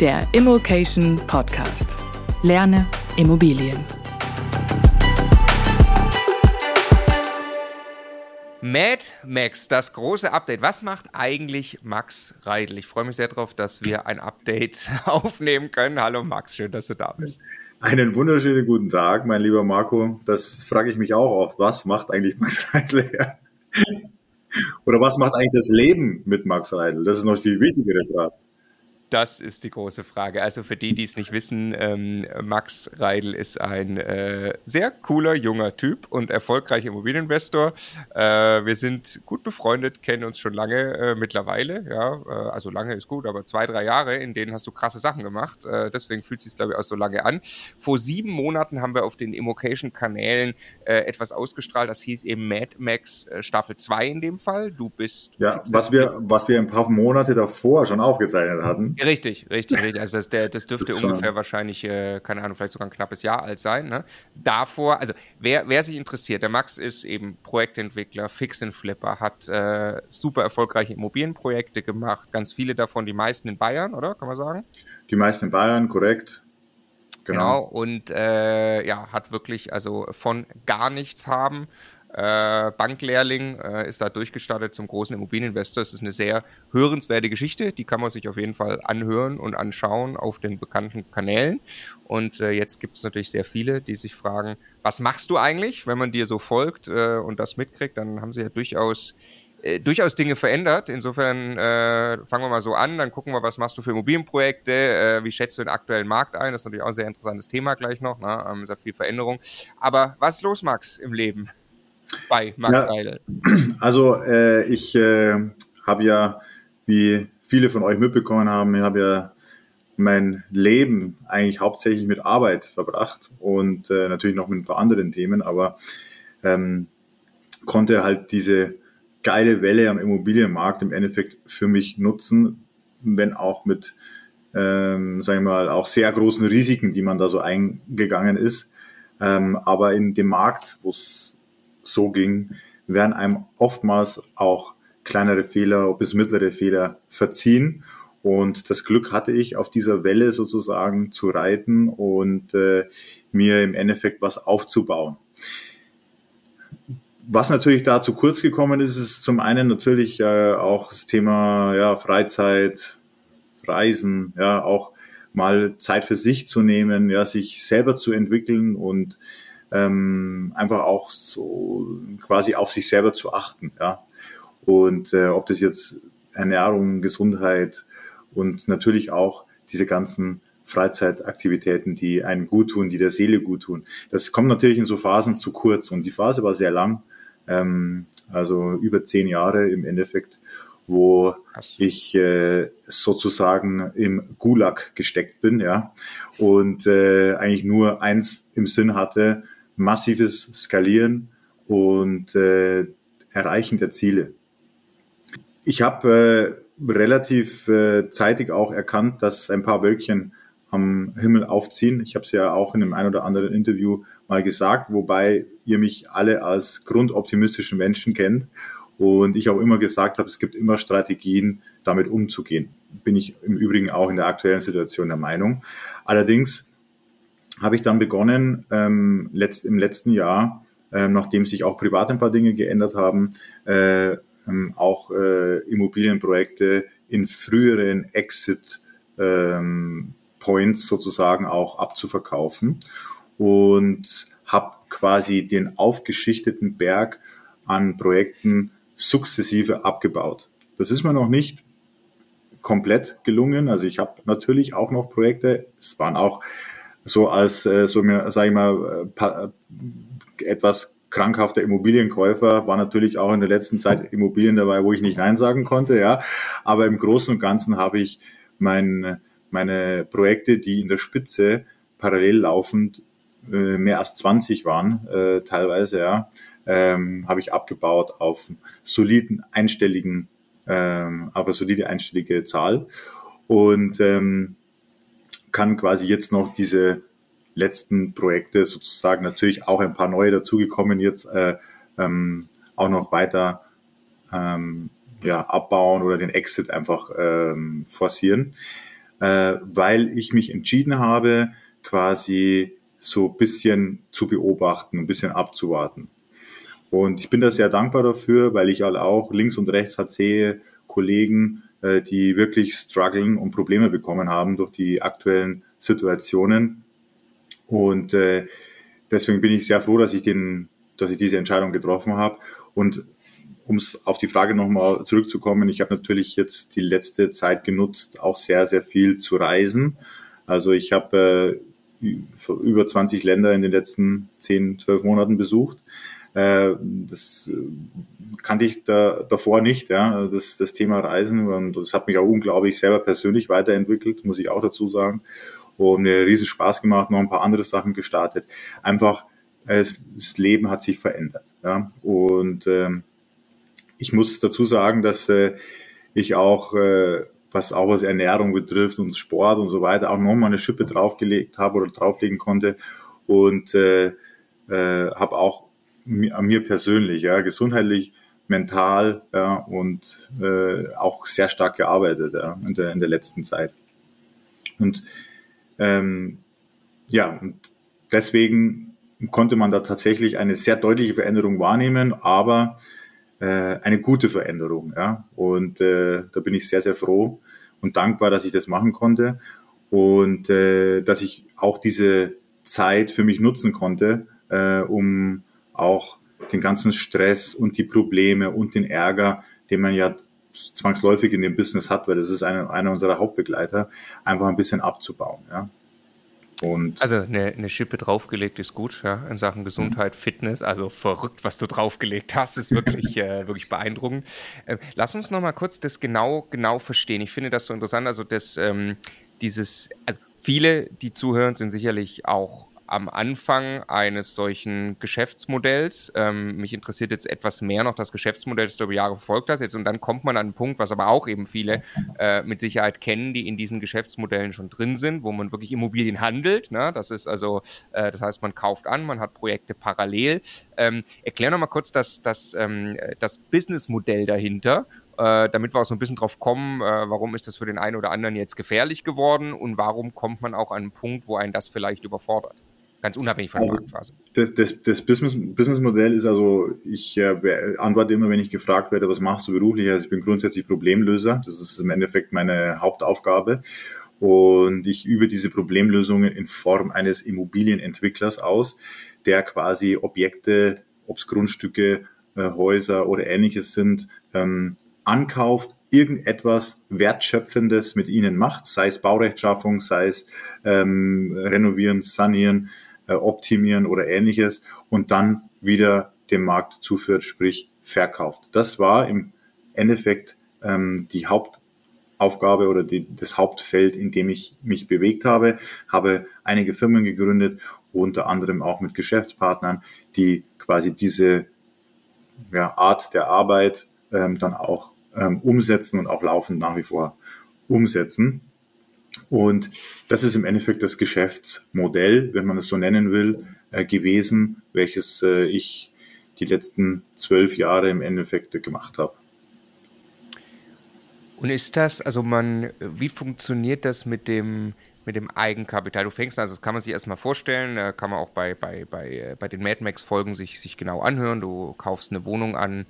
Der Immokation Podcast. Lerne Immobilien. Mad Max, das große Update. Was macht eigentlich Max Reidel? Ich freue mich sehr darauf, dass wir ein Update aufnehmen können. Hallo Max, schön, dass du da bist. Einen wunderschönen guten Tag, mein lieber Marco. Das frage ich mich auch oft. Was macht eigentlich Max Reidel her? Oder was macht eigentlich das Leben mit Max Reidel? Das ist noch viel wichtigere Frage. Das ist die große Frage. Also für die, die es nicht wissen, ähm, Max Reidel ist ein äh, sehr cooler junger Typ und erfolgreicher Immobilieninvestor. Äh, wir sind gut befreundet, kennen uns schon lange äh, mittlerweile. Ja, äh, also lange ist gut, aber zwei, drei Jahre, in denen hast du krasse Sachen gemacht. Äh, deswegen fühlt es sich, glaube ich, auch so lange an. Vor sieben Monaten haben wir auf den Immocation-Kanälen äh, etwas ausgestrahlt. Das hieß eben Mad Max Staffel 2 in dem Fall. Du bist. Ja, was wir, was wir ein paar Monate davor schon aufgezeichnet hatten. Richtig, richtig, richtig. Also das, der, das dürfte das ungefähr wahrscheinlich, äh, keine Ahnung, vielleicht sogar ein knappes Jahr alt sein. Ne? Davor, also wer, wer sich interessiert, der Max ist eben Projektentwickler, Fix and Flipper, hat äh, super erfolgreiche Immobilienprojekte gemacht, ganz viele davon, die meisten in Bayern, oder? Kann man sagen? Die meisten in Bayern, korrekt. Genau. genau. und äh, ja, hat wirklich also von gar nichts haben äh, Banklehrling, äh, ist da durchgestartet zum großen Immobilieninvestor. Es ist eine sehr hörenswerte Geschichte, die kann man sich auf jeden Fall anhören und anschauen auf den bekannten Kanälen. Und äh, jetzt gibt es natürlich sehr viele, die sich fragen, was machst du eigentlich, wenn man dir so folgt äh, und das mitkriegt, dann haben sie ja durchaus äh, durchaus Dinge verändert. Insofern äh, fangen wir mal so an, dann gucken wir, was machst du für Immobilienprojekte, äh, wie schätzt du den aktuellen Markt ein? Das ist natürlich auch ein sehr interessantes Thema gleich noch, ne? ähm, sehr viel Veränderung. Aber was ist los, Max, im Leben? Bei Max ja, Eidel? Also äh, ich äh, habe ja, wie viele von euch mitbekommen haben, ich habe ja mein Leben eigentlich hauptsächlich mit Arbeit verbracht und äh, natürlich noch mit ein paar anderen Themen, aber ähm, konnte halt diese geile Welle am Immobilienmarkt im Endeffekt für mich nutzen, wenn auch mit, ähm, sagen wir mal, auch sehr großen Risiken, die man da so eingegangen ist. Ähm, aber in dem Markt, wo es so ging, werden einem oftmals auch kleinere Fehler bis mittlere Fehler verziehen. Und das Glück hatte ich, auf dieser Welle sozusagen zu reiten und äh, mir im Endeffekt was aufzubauen. was natürlich da zu kurz gekommen ist, ist zum einen natürlich äh, auch das Thema ja, Freizeit, Reisen, ja, auch mal Zeit für sich zu nehmen, ja, sich selber zu entwickeln und ähm, einfach auch so quasi auf sich selber zu achten, ja. Und äh, ob das jetzt Ernährung, Gesundheit und natürlich auch diese ganzen Freizeitaktivitäten, die einem gut tun, die der Seele gut tun. Das kommt natürlich in so Phasen zu kurz und die Phase war sehr lang, ähm, also über zehn Jahre im Endeffekt, wo ich äh, sozusagen im Gulag gesteckt bin, ja, und äh, eigentlich nur eins im Sinn hatte, massives Skalieren und äh, Erreichen der Ziele. Ich habe äh, relativ äh, zeitig auch erkannt, dass ein paar Wölkchen am Himmel aufziehen. Ich habe es ja auch in einem ein oder anderen Interview mal gesagt, wobei ihr mich alle als grundoptimistischen Menschen kennt und ich auch immer gesagt habe, es gibt immer Strategien, damit umzugehen. Bin ich im Übrigen auch in der aktuellen Situation der Meinung. Allerdings habe ich dann begonnen, ähm, letzt, im letzten Jahr, äh, nachdem sich auch privat ein paar Dinge geändert haben, äh, ähm, auch äh, Immobilienprojekte in früheren Exit ähm, Points sozusagen auch abzuverkaufen und habe quasi den aufgeschichteten Berg an Projekten sukzessive abgebaut. Das ist mir noch nicht komplett gelungen. Also ich habe natürlich auch noch Projekte. Es waren auch so als äh, so mir sage ich mal äh, etwas krankhafter Immobilienkäufer war natürlich auch in der letzten Zeit Immobilien dabei, wo ich nicht nein sagen konnte, ja. Aber im Großen und Ganzen habe ich mein meine Projekte, die in der Spitze parallel laufend äh, mehr als 20 waren, äh, teilweise, ja, ähm, habe ich abgebaut auf soliden einstelligen, ähm, auf eine solide einstellige Zahl und ähm, kann quasi jetzt noch diese letzten Projekte sozusagen natürlich auch ein paar neue dazugekommen jetzt äh, ähm, auch noch weiter ähm, ja, abbauen oder den Exit einfach ähm, forcieren äh, weil ich mich entschieden habe, quasi so bisschen zu beobachten, ein bisschen abzuwarten. Und ich bin da sehr dankbar dafür, weil ich halt auch links und rechts halt sehe Kollegen, äh, die wirklich strugglen und Probleme bekommen haben durch die aktuellen Situationen. Und äh, deswegen bin ich sehr froh, dass ich den, dass ich diese Entscheidung getroffen habe. Und um auf die Frage nochmal zurückzukommen, ich habe natürlich jetzt die letzte Zeit genutzt, auch sehr, sehr viel zu reisen. Also ich habe äh, über 20 Länder in den letzten 10, 12 Monaten besucht. Äh, das äh, kannte ich da, davor nicht, ja, das, das Thema Reisen. Und das hat mich auch unglaublich selber persönlich weiterentwickelt, muss ich auch dazu sagen. Und mir riesen Spaß gemacht, noch ein paar andere Sachen gestartet. Einfach, es, das Leben hat sich verändert. Ja. Und ähm, ich muss dazu sagen, dass äh, ich auch, äh, was auch was Ernährung betrifft und Sport und so weiter, auch nochmal eine Schippe draufgelegt habe oder drauflegen konnte und äh, äh, habe auch an mir persönlich, ja, gesundheitlich, mental ja, und äh, auch sehr stark gearbeitet ja, in, der, in der letzten Zeit. Und ähm, ja, und deswegen konnte man da tatsächlich eine sehr deutliche Veränderung wahrnehmen, aber äh, eine gute Veränderung. Ja? Und äh, da bin ich sehr, sehr froh und dankbar, dass ich das machen konnte und äh, dass ich auch diese Zeit für mich nutzen konnte, äh, um auch den ganzen Stress und die Probleme und den Ärger, den man ja zwangsläufig in dem Business hat, weil das ist einer, einer unserer Hauptbegleiter, einfach ein bisschen abzubauen. Ja? Und also eine, eine Schippe draufgelegt ist gut, ja, in Sachen Gesundheit, mhm. Fitness. Also verrückt, was du draufgelegt hast, ist wirklich, äh, wirklich beeindruckend. Äh, lass uns noch mal kurz das genau, genau verstehen. Ich finde das so interessant. Also das, ähm, dieses, also viele, die zuhören, sind sicherlich auch am Anfang eines solchen Geschäftsmodells. Ähm, mich interessiert jetzt etwas mehr noch das Geschäftsmodell, das du über Jahre verfolgt hast. Jetzt, und dann kommt man an einen Punkt, was aber auch eben viele äh, mit Sicherheit kennen, die in diesen Geschäftsmodellen schon drin sind, wo man wirklich Immobilien handelt. Ne? Das ist also, äh, das heißt, man kauft an, man hat Projekte parallel. Ähm, erklär noch mal kurz das, das, ähm, das Businessmodell dahinter äh, damit wir auch so ein bisschen drauf kommen, äh, warum ist das für den einen oder anderen jetzt gefährlich geworden und warum kommt man auch an einen Punkt, wo einen das vielleicht überfordert. Ganz unabhängig von also, der Marktphase. Das, das, das Business, Businessmodell ist also, ich äh, antworte immer, wenn ich gefragt werde, was machst du beruflich? Also ich bin grundsätzlich Problemlöser. Das ist im Endeffekt meine Hauptaufgabe. Und ich übe diese Problemlösungen in Form eines Immobilienentwicklers aus, der quasi Objekte, ob es Grundstücke, äh, Häuser oder ähnliches sind, ähm, ankauft, irgendetwas Wertschöpfendes mit ihnen macht, sei es Baurechtschaffung, sei es ähm, renovieren, sanieren, äh, optimieren oder ähnliches und dann wieder dem Markt zuführt, sprich verkauft. Das war im Endeffekt ähm, die Hauptaufgabe oder die, das Hauptfeld, in dem ich mich bewegt habe, habe einige Firmen gegründet, unter anderem auch mit Geschäftspartnern, die quasi diese ja, Art der Arbeit ähm, dann auch ähm, umsetzen und auch laufend nach wie vor umsetzen. Und das ist im Endeffekt das Geschäftsmodell, wenn man es so nennen will, äh, gewesen, welches äh, ich die letzten zwölf Jahre im Endeffekt gemacht habe. Und ist das, also man, wie funktioniert das mit dem, mit dem Eigenkapital? Du fängst, also das kann man sich erstmal vorstellen, kann man auch bei, bei, bei, äh, bei den Mad Max-Folgen sich, sich genau anhören. Du kaufst eine Wohnung an,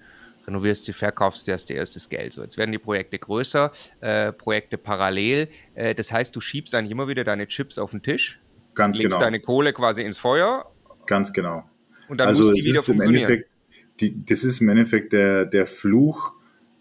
renovierst sie, verkaufst sie, hast dir erstes Geld. So, jetzt werden die Projekte größer, äh, Projekte parallel. Äh, das heißt, du schiebst eigentlich immer wieder deine Chips auf den Tisch, Ganz legst genau. deine Kohle quasi ins Feuer. Ganz genau. Und dann also muss die wieder funktionieren. Die, das ist im Endeffekt der, der Fluch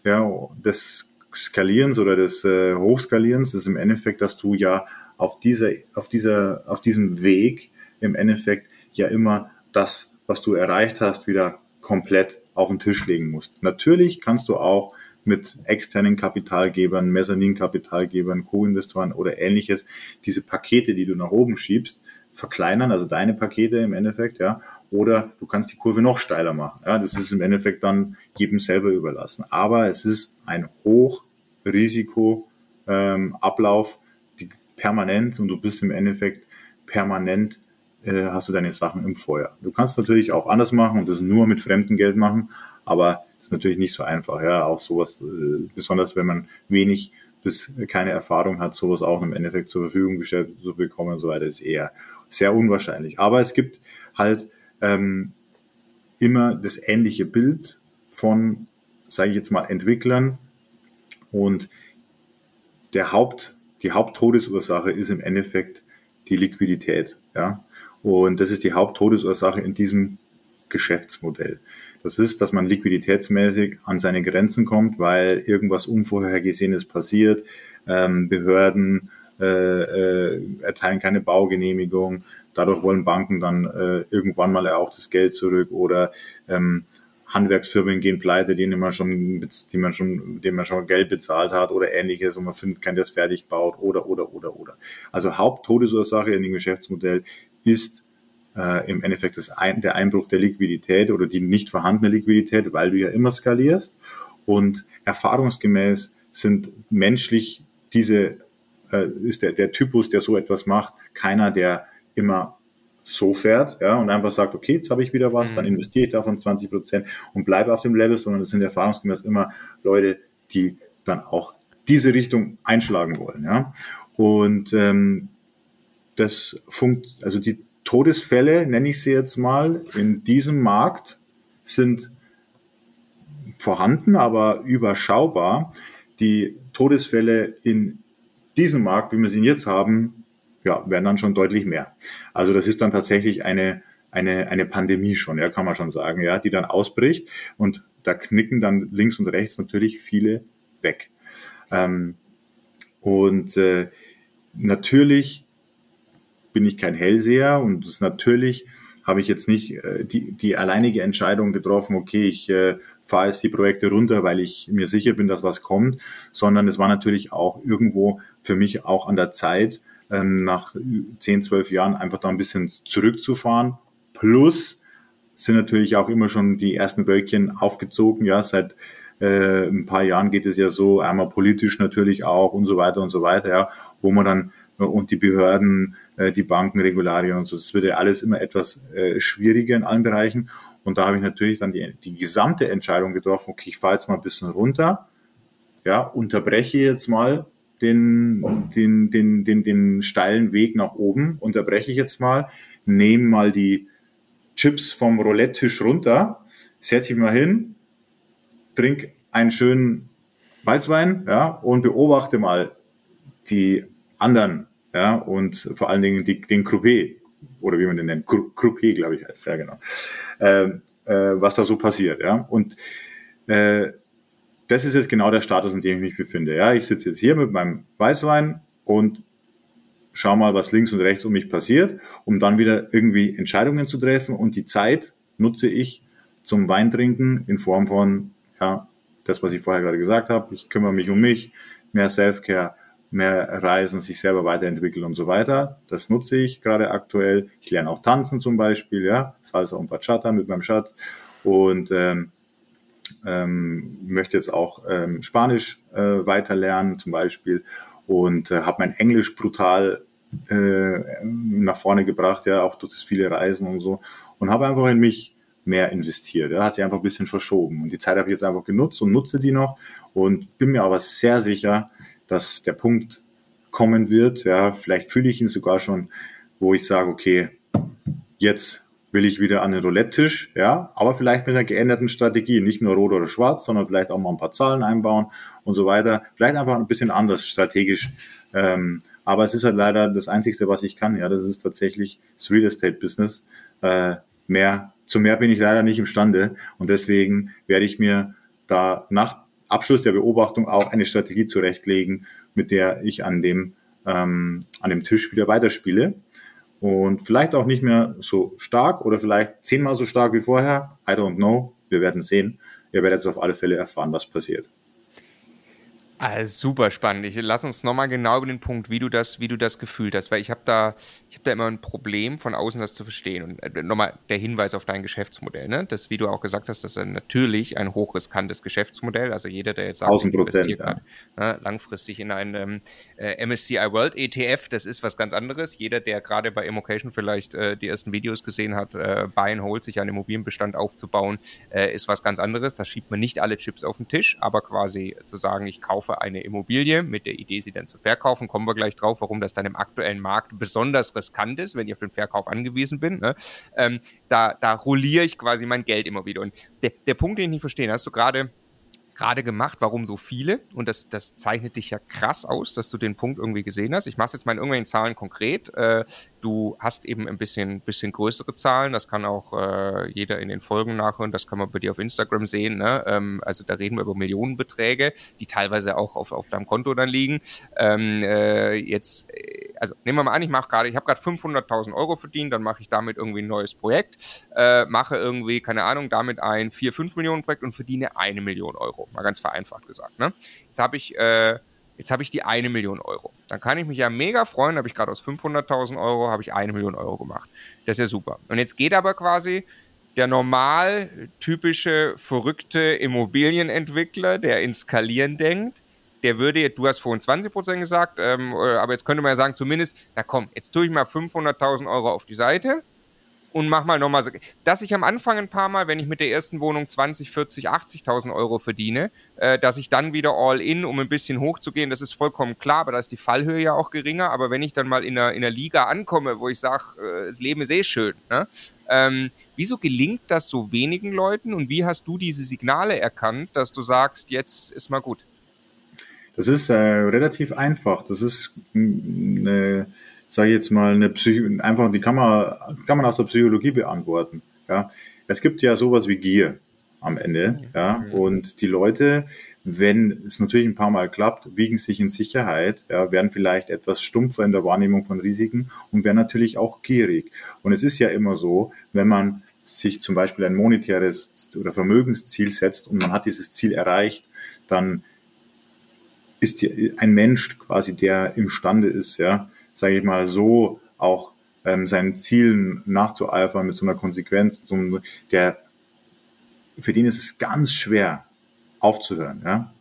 ja, des Skalierens oder des äh, Hochskalierens. Das ist im Endeffekt, dass du ja auf, dieser, auf, dieser, auf diesem Weg im Endeffekt ja immer das, was du erreicht hast, wieder komplett auf den Tisch legen musst. Natürlich kannst du auch mit externen Kapitalgebern, Mezzanin-Kapitalgebern, Co-Investoren oder ähnliches diese Pakete, die du nach oben schiebst, verkleinern, also deine Pakete im Endeffekt, ja, oder du kannst die Kurve noch steiler machen. Ja, das ist im Endeffekt dann jedem selber überlassen. Aber es ist ein Hochrisiko ähm, Ablauf, die permanent und du bist im Endeffekt permanent äh, hast du deine Sachen im Feuer. Du kannst natürlich auch anders machen und das nur mit fremdem Geld machen, aber ist natürlich nicht so einfach. Ja, auch sowas, äh, besonders wenn man wenig bis keine Erfahrung hat, sowas auch im Endeffekt zur Verfügung gestellt zu bekommen und so weiter, ist eher sehr unwahrscheinlich. Aber es gibt halt ähm, immer das ähnliche Bild von, sage ich jetzt mal, Entwicklern und der Haupt, die Haupttodesursache ist im Endeffekt die Liquidität. Ja? Und das ist die Haupttodesursache in diesem Geschäftsmodell. Das ist, dass man liquiditätsmäßig an seine Grenzen kommt, weil irgendwas Unvorhergesehenes passiert. Ähm, Behörden äh, äh, erteilen keine Baugenehmigung. Dadurch wollen Banken dann äh, irgendwann mal auch das Geld zurück oder ähm, Handwerksfirmen gehen pleite, denen man schon, die man schon, denen man schon Geld bezahlt hat oder ähnliches und man findet keinen, der es fertig baut oder, oder, oder, oder. Also Haupttodesursache in dem Geschäftsmodell ist äh, im Endeffekt das ein, der Einbruch der Liquidität oder die nicht vorhandene Liquidität, weil du ja immer skalierst und erfahrungsgemäß sind menschlich diese, äh, ist der, der Typus, der so etwas macht, keiner, der immer so fährt ja, und einfach sagt, okay, jetzt habe ich wieder was, mhm. dann investiere ich davon 20 Prozent und bleibe auf dem Level, sondern es sind erfahrungsgemäß immer Leute, die dann auch diese Richtung einschlagen wollen. Ja. Und ähm, das funkt, also die Todesfälle, nenne ich sie jetzt mal, in diesem Markt sind vorhanden, aber überschaubar. Die Todesfälle in diesem Markt, wie wir sie jetzt haben, ja, werden dann schon deutlich mehr. Also das ist dann tatsächlich eine, eine, eine Pandemie schon, ja, kann man schon sagen, ja, die dann ausbricht und da knicken dann links und rechts natürlich viele weg. Ähm, und äh, natürlich bin ich kein Hellseher und das natürlich habe ich jetzt nicht äh, die, die alleinige Entscheidung getroffen, okay, ich äh, fahre jetzt die Projekte runter, weil ich mir sicher bin, dass was kommt, sondern es war natürlich auch irgendwo für mich auch an der Zeit, ähm, nach 10, 12 Jahren einfach da ein bisschen zurückzufahren. Plus sind natürlich auch immer schon die ersten Wölkchen aufgezogen. Ja, seit äh, ein paar Jahren geht es ja so, einmal politisch natürlich auch und so weiter und so weiter, ja, wo man dann äh, und die Behörden, äh, die Banken, Regularien und so. Das wird ja alles immer etwas äh, schwieriger in allen Bereichen. Und da habe ich natürlich dann die, die gesamte Entscheidung getroffen, okay, ich fahre jetzt mal ein bisschen runter, ja, unterbreche jetzt mal den, den, den, den, den steilen Weg nach oben, unterbreche ich jetzt mal, nehme mal die Chips vom Roulette-Tisch runter, setze ich mal hin, trinke einen schönen Weißwein, ja, und beobachte mal die anderen, ja, und vor allen Dingen die, den Croupier, oder wie man den nennt, Croupier, glaube ich, heißt, ja, genau, äh, äh, was da so passiert, ja, und äh, das ist jetzt genau der Status, in dem ich mich befinde, ja, ich sitze jetzt hier mit meinem Weißwein und schau mal, was links und rechts um mich passiert, um dann wieder irgendwie Entscheidungen zu treffen. Und die Zeit nutze ich zum Weintrinken in Form von, ja, das, was ich vorher gerade gesagt habe, ich kümmere mich um mich, mehr Self-Care, mehr Reisen, sich selber weiterentwickeln und so weiter. Das nutze ich gerade aktuell. Ich lerne auch tanzen zum Beispiel, ja, Salsa und Bachata mit meinem Schatz. Und ähm, ähm, möchte jetzt auch ähm, Spanisch äh, weiter lernen zum Beispiel und äh, habe mein Englisch brutal äh, nach vorne gebracht, ja, auch durch das viele Reisen und so und habe einfach in mich mehr investiert. Ja, hat sich einfach ein bisschen verschoben. Und die Zeit habe ich jetzt einfach genutzt und nutze die noch und bin mir aber sehr sicher, dass der Punkt kommen wird. Ja, vielleicht fühle ich ihn sogar schon, wo ich sage, okay, jetzt will ich wieder an den Roulette-Tisch, ja, aber vielleicht mit einer geänderten Strategie, nicht nur rot oder schwarz, sondern vielleicht auch mal ein paar Zahlen einbauen und so weiter. Vielleicht einfach ein bisschen anders strategisch. Ähm, aber es ist halt leider das Einzige, was ich kann. Ja, das ist tatsächlich das Real Estate Business. Äh, mehr zu mehr bin ich leider nicht imstande und deswegen werde ich mir da nach Abschluss der Beobachtung auch eine Strategie zurechtlegen, mit der ich an dem, ähm, an dem Tisch wieder weiterspiele. Und vielleicht auch nicht mehr so stark oder vielleicht zehnmal so stark wie vorher. I don't know. Wir werden sehen. Ihr werdet jetzt auf alle Fälle erfahren, was passiert. Also super spannend. Ich lass uns nochmal genau über den Punkt, wie du das, wie du das gefühlt hast, weil ich habe da, ich habe da immer ein Problem, von außen das zu verstehen. Und äh, nochmal der Hinweis auf dein Geschäftsmodell, ne? Das, wie du auch gesagt hast, das ist natürlich ein hochriskantes Geschäftsmodell. Also jeder, der jetzt sagt, 1000 Prozent, ja. ne, langfristig in einen äh, MSCI World ETF, das ist was ganz anderes. Jeder, der gerade bei Immocation vielleicht äh, die ersten Videos gesehen hat, äh, Buy and Hold, sich einen Immobilienbestand aufzubauen, äh, ist was ganz anderes. Da schiebt man nicht alle Chips auf den Tisch, aber quasi zu sagen, ich kaufe eine Immobilie mit der Idee, sie dann zu verkaufen. Kommen wir gleich drauf, warum das dann im aktuellen Markt besonders riskant ist, wenn ich auf den Verkauf angewiesen bin. Ne? Ähm, da, da rolliere ich quasi mein Geld immer wieder. Und der, der Punkt, den ich nicht verstehe, hast du gerade gerade gemacht, warum so viele? Und das, das zeichnet dich ja krass aus, dass du den Punkt irgendwie gesehen hast. Ich mache jetzt mal in irgendwelchen Zahlen konkret. Äh, du hast eben ein bisschen, bisschen größere Zahlen. Das kann auch äh, jeder in den Folgen nachhören. Das kann man bei dir auf Instagram sehen. Ne? Ähm, also da reden wir über Millionenbeträge, die teilweise auch auf, auf deinem Konto dann liegen. Ähm, äh, jetzt, also nehmen wir mal an, ich mache gerade, ich habe gerade 500.000 Euro verdient, dann mache ich damit irgendwie ein neues Projekt, äh, mache irgendwie, keine Ahnung, damit ein 4, 5 Millionen Projekt und verdiene eine Million Euro. Mal ganz vereinfacht gesagt. Ne? Jetzt habe ich äh, Jetzt habe ich die eine Million Euro. Dann kann ich mich ja mega freuen, habe ich gerade aus 500.000 Euro, habe ich eine Million Euro gemacht. Das ist ja super. Und jetzt geht aber quasi der normal typische verrückte Immobilienentwickler, der in Skalieren denkt, der würde, du hast vorhin 20 Prozent gesagt, ähm, äh, aber jetzt könnte man ja sagen, zumindest, na komm, jetzt tue ich mal 500.000 Euro auf die Seite und mach mal nochmal so. Dass ich am Anfang ein paar Mal, wenn ich mit der ersten Wohnung 20, 40, 80.000 Euro verdiene, äh, dass ich dann wieder all in, um ein bisschen hochzugehen, das ist vollkommen klar, aber da ist die Fallhöhe ja auch geringer. Aber wenn ich dann mal in einer, in einer Liga ankomme, wo ich sage, äh, das Leben ist eh schön, ne? ähm, wieso gelingt das so wenigen Leuten und wie hast du diese Signale erkannt, dass du sagst, jetzt ist mal gut? Das ist äh, relativ einfach. Das ist eine sage ich jetzt mal, eine Psycho einfach die kann man, kann man aus der Psychologie beantworten. Ja, es gibt ja sowas wie Gier am Ende, ja, und die Leute, wenn es natürlich ein paar Mal klappt, wiegen sich in Sicherheit, ja, werden vielleicht etwas stumpfer in der Wahrnehmung von Risiken und werden natürlich auch gierig. Und es ist ja immer so, wenn man sich zum Beispiel ein monetäres oder Vermögensziel setzt und man hat dieses Ziel erreicht, dann ist ein Mensch quasi, der imstande ist, ja, sage ich mal, so auch ähm, seinen Zielen nachzueifern mit so einer Konsequenz, so einem, der für den ist es ganz schwer aufzuhören, ja.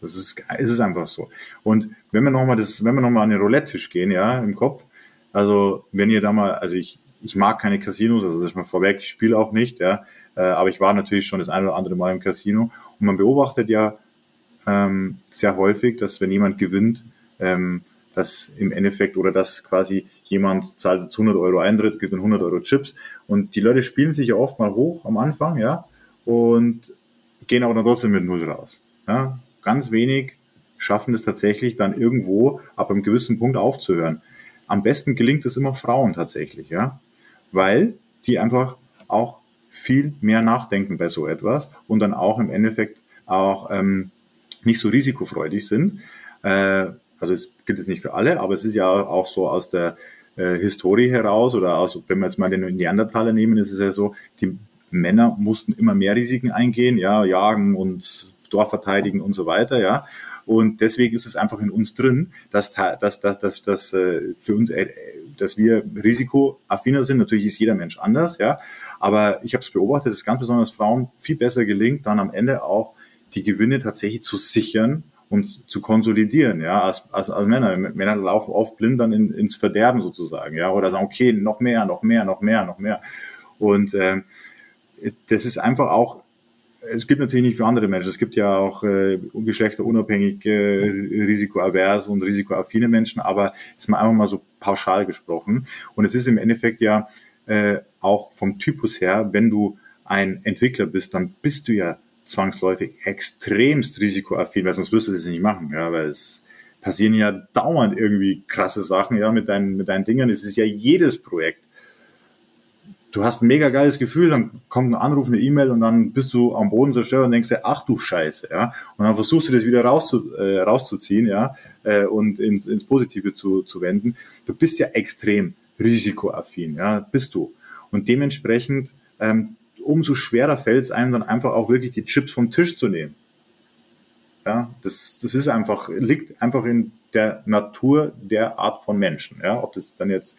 Das ist, ist es einfach so. Und wenn wir nochmal das, wenn wir nochmal an den Roulette-Tisch gehen, ja, im Kopf, also wenn ihr da mal, also ich, ich mag keine Casinos, also das ist mal vorweg, ich spiele auch nicht, ja, äh, aber ich war natürlich schon das eine oder andere Mal im Casino und man beobachtet ja ähm, sehr häufig, dass wenn jemand gewinnt, ähm, dass im Endeffekt oder dass quasi jemand zahlt jetzt 100 Euro Eintritt, gibt dann 100 Euro Chips und die Leute spielen sich ja oft mal hoch am Anfang, ja, und gehen aber dann trotzdem mit Null raus. Ja. Ganz wenig schaffen es tatsächlich dann irgendwo ab einem gewissen Punkt aufzuhören. Am besten gelingt es immer Frauen tatsächlich, ja, weil die einfach auch viel mehr nachdenken bei so etwas und dann auch im Endeffekt auch ähm, nicht so risikofreudig sind. Äh, also es gilt jetzt nicht für alle, aber es ist ja auch so aus der äh, Historie heraus oder aus, wenn wir jetzt mal den Neandertaler nehmen, ist es ja so, die Männer mussten immer mehr Risiken eingehen, ja, jagen und Dorf verteidigen und so weiter, ja. Und deswegen ist es einfach in uns drin, dass, dass, dass, dass, dass äh, für uns, äh, dass wir risikoaffiner sind. Natürlich ist jeder Mensch anders, ja. Aber ich habe es beobachtet, dass ganz besonders Frauen viel besser gelingt, dann am Ende auch die Gewinne tatsächlich zu sichern und zu konsolidieren, ja, als, als, als Männer. Männer laufen oft blind dann in, ins Verderben sozusagen, ja, oder sagen, okay, noch mehr, noch mehr, noch mehr, noch mehr. Und äh, das ist einfach auch, es gibt natürlich nicht für andere Menschen, es gibt ja auch äh, geschlechterunabhängig, äh, risikoavers und risikoaffine Menschen, aber jetzt mal einfach mal so pauschal gesprochen. Und es ist im Endeffekt ja äh, auch vom Typus her, wenn du ein Entwickler bist, dann bist du ja zwangsläufig extremst risikoaffin, weil sonst wirst du das nicht machen, ja, weil es passieren ja dauernd irgendwie krasse Sachen, ja, mit deinen, mit deinen Dingen. Es ist ja jedes Projekt. Du hast ein mega geiles Gefühl, dann kommt ein Anruf, eine E-Mail und dann bist du am Boden zerstört und denkst dir, ach du Scheiße, ja. Und dann versuchst du das wieder rauszu, äh, rauszuziehen, ja, äh, und ins, ins Positive zu, zu wenden. Du bist ja extrem risikoaffin, ja, bist du. Und dementsprechend ähm, umso schwerer fällt es einem dann einfach auch wirklich die Chips vom Tisch zu nehmen. Ja, das, das ist einfach, liegt einfach in der Natur der Art von Menschen. Ja, ob das dann jetzt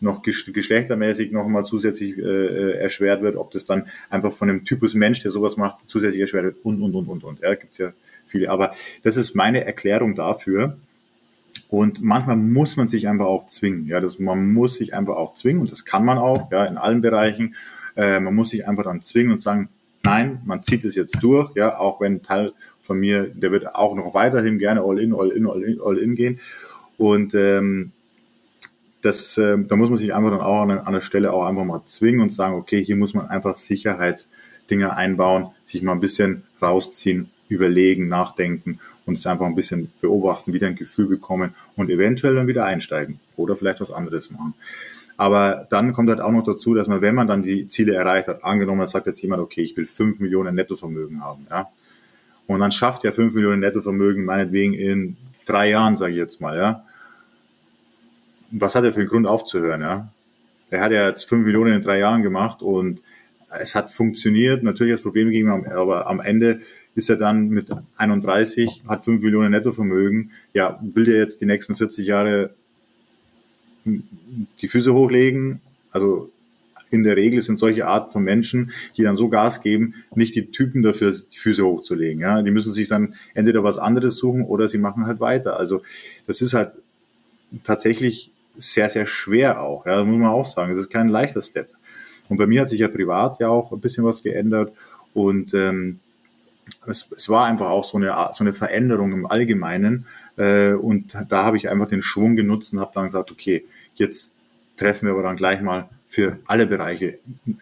noch geschlechtermäßig nochmal zusätzlich äh, äh, erschwert wird, ob das dann einfach von einem Typus Mensch, der sowas macht, zusätzlich erschwert wird und, und, und, und, und. Ja, gibt's ja viele. Aber das ist meine Erklärung dafür. Und manchmal muss man sich einfach auch zwingen. Ja, das, man muss sich einfach auch zwingen und das kann man auch, ja, in allen Bereichen. Äh, man muss sich einfach dann zwingen und sagen, nein, man zieht es jetzt durch, ja, auch wenn ein Teil von mir, der wird auch noch weiterhin gerne all in, all in, all in, all in gehen. Und ähm, das, äh, da muss man sich einfach dann auch an, an der Stelle auch einfach mal zwingen und sagen, okay, hier muss man einfach Sicherheitsdinge einbauen, sich mal ein bisschen rausziehen, überlegen, nachdenken und es einfach ein bisschen beobachten, wieder ein Gefühl bekommen und eventuell dann wieder einsteigen oder vielleicht was anderes machen. Aber dann kommt halt auch noch dazu, dass man, wenn man dann die Ziele erreicht hat, angenommen, sagt jetzt jemand, okay, ich will fünf Millionen Nettovermögen haben, ja. Und dann schafft er fünf Millionen Nettovermögen, meinetwegen in drei Jahren, sage ich jetzt mal, ja. Was hat er für einen Grund aufzuhören, ja? Er hat ja jetzt fünf Millionen in drei Jahren gemacht und es hat funktioniert, natürlich das Problem ging, aber am Ende ist er dann mit 31, hat fünf Millionen Nettovermögen, ja, will der jetzt die nächsten 40 Jahre die Füße hochlegen. Also in der Regel sind solche Art von Menschen, die dann so Gas geben, nicht die Typen dafür, die Füße hochzulegen. Ja, die müssen sich dann entweder was anderes suchen oder sie machen halt weiter. Also das ist halt tatsächlich sehr, sehr schwer auch. Ja, muss man auch sagen. Das ist kein leichter Step. Und bei mir hat sich ja privat ja auch ein bisschen was geändert und ähm, es, es war einfach auch so eine, so eine Veränderung im Allgemeinen. Äh, und da habe ich einfach den Schwung genutzt und habe dann gesagt, okay, jetzt treffen wir aber dann gleich mal für alle Bereiche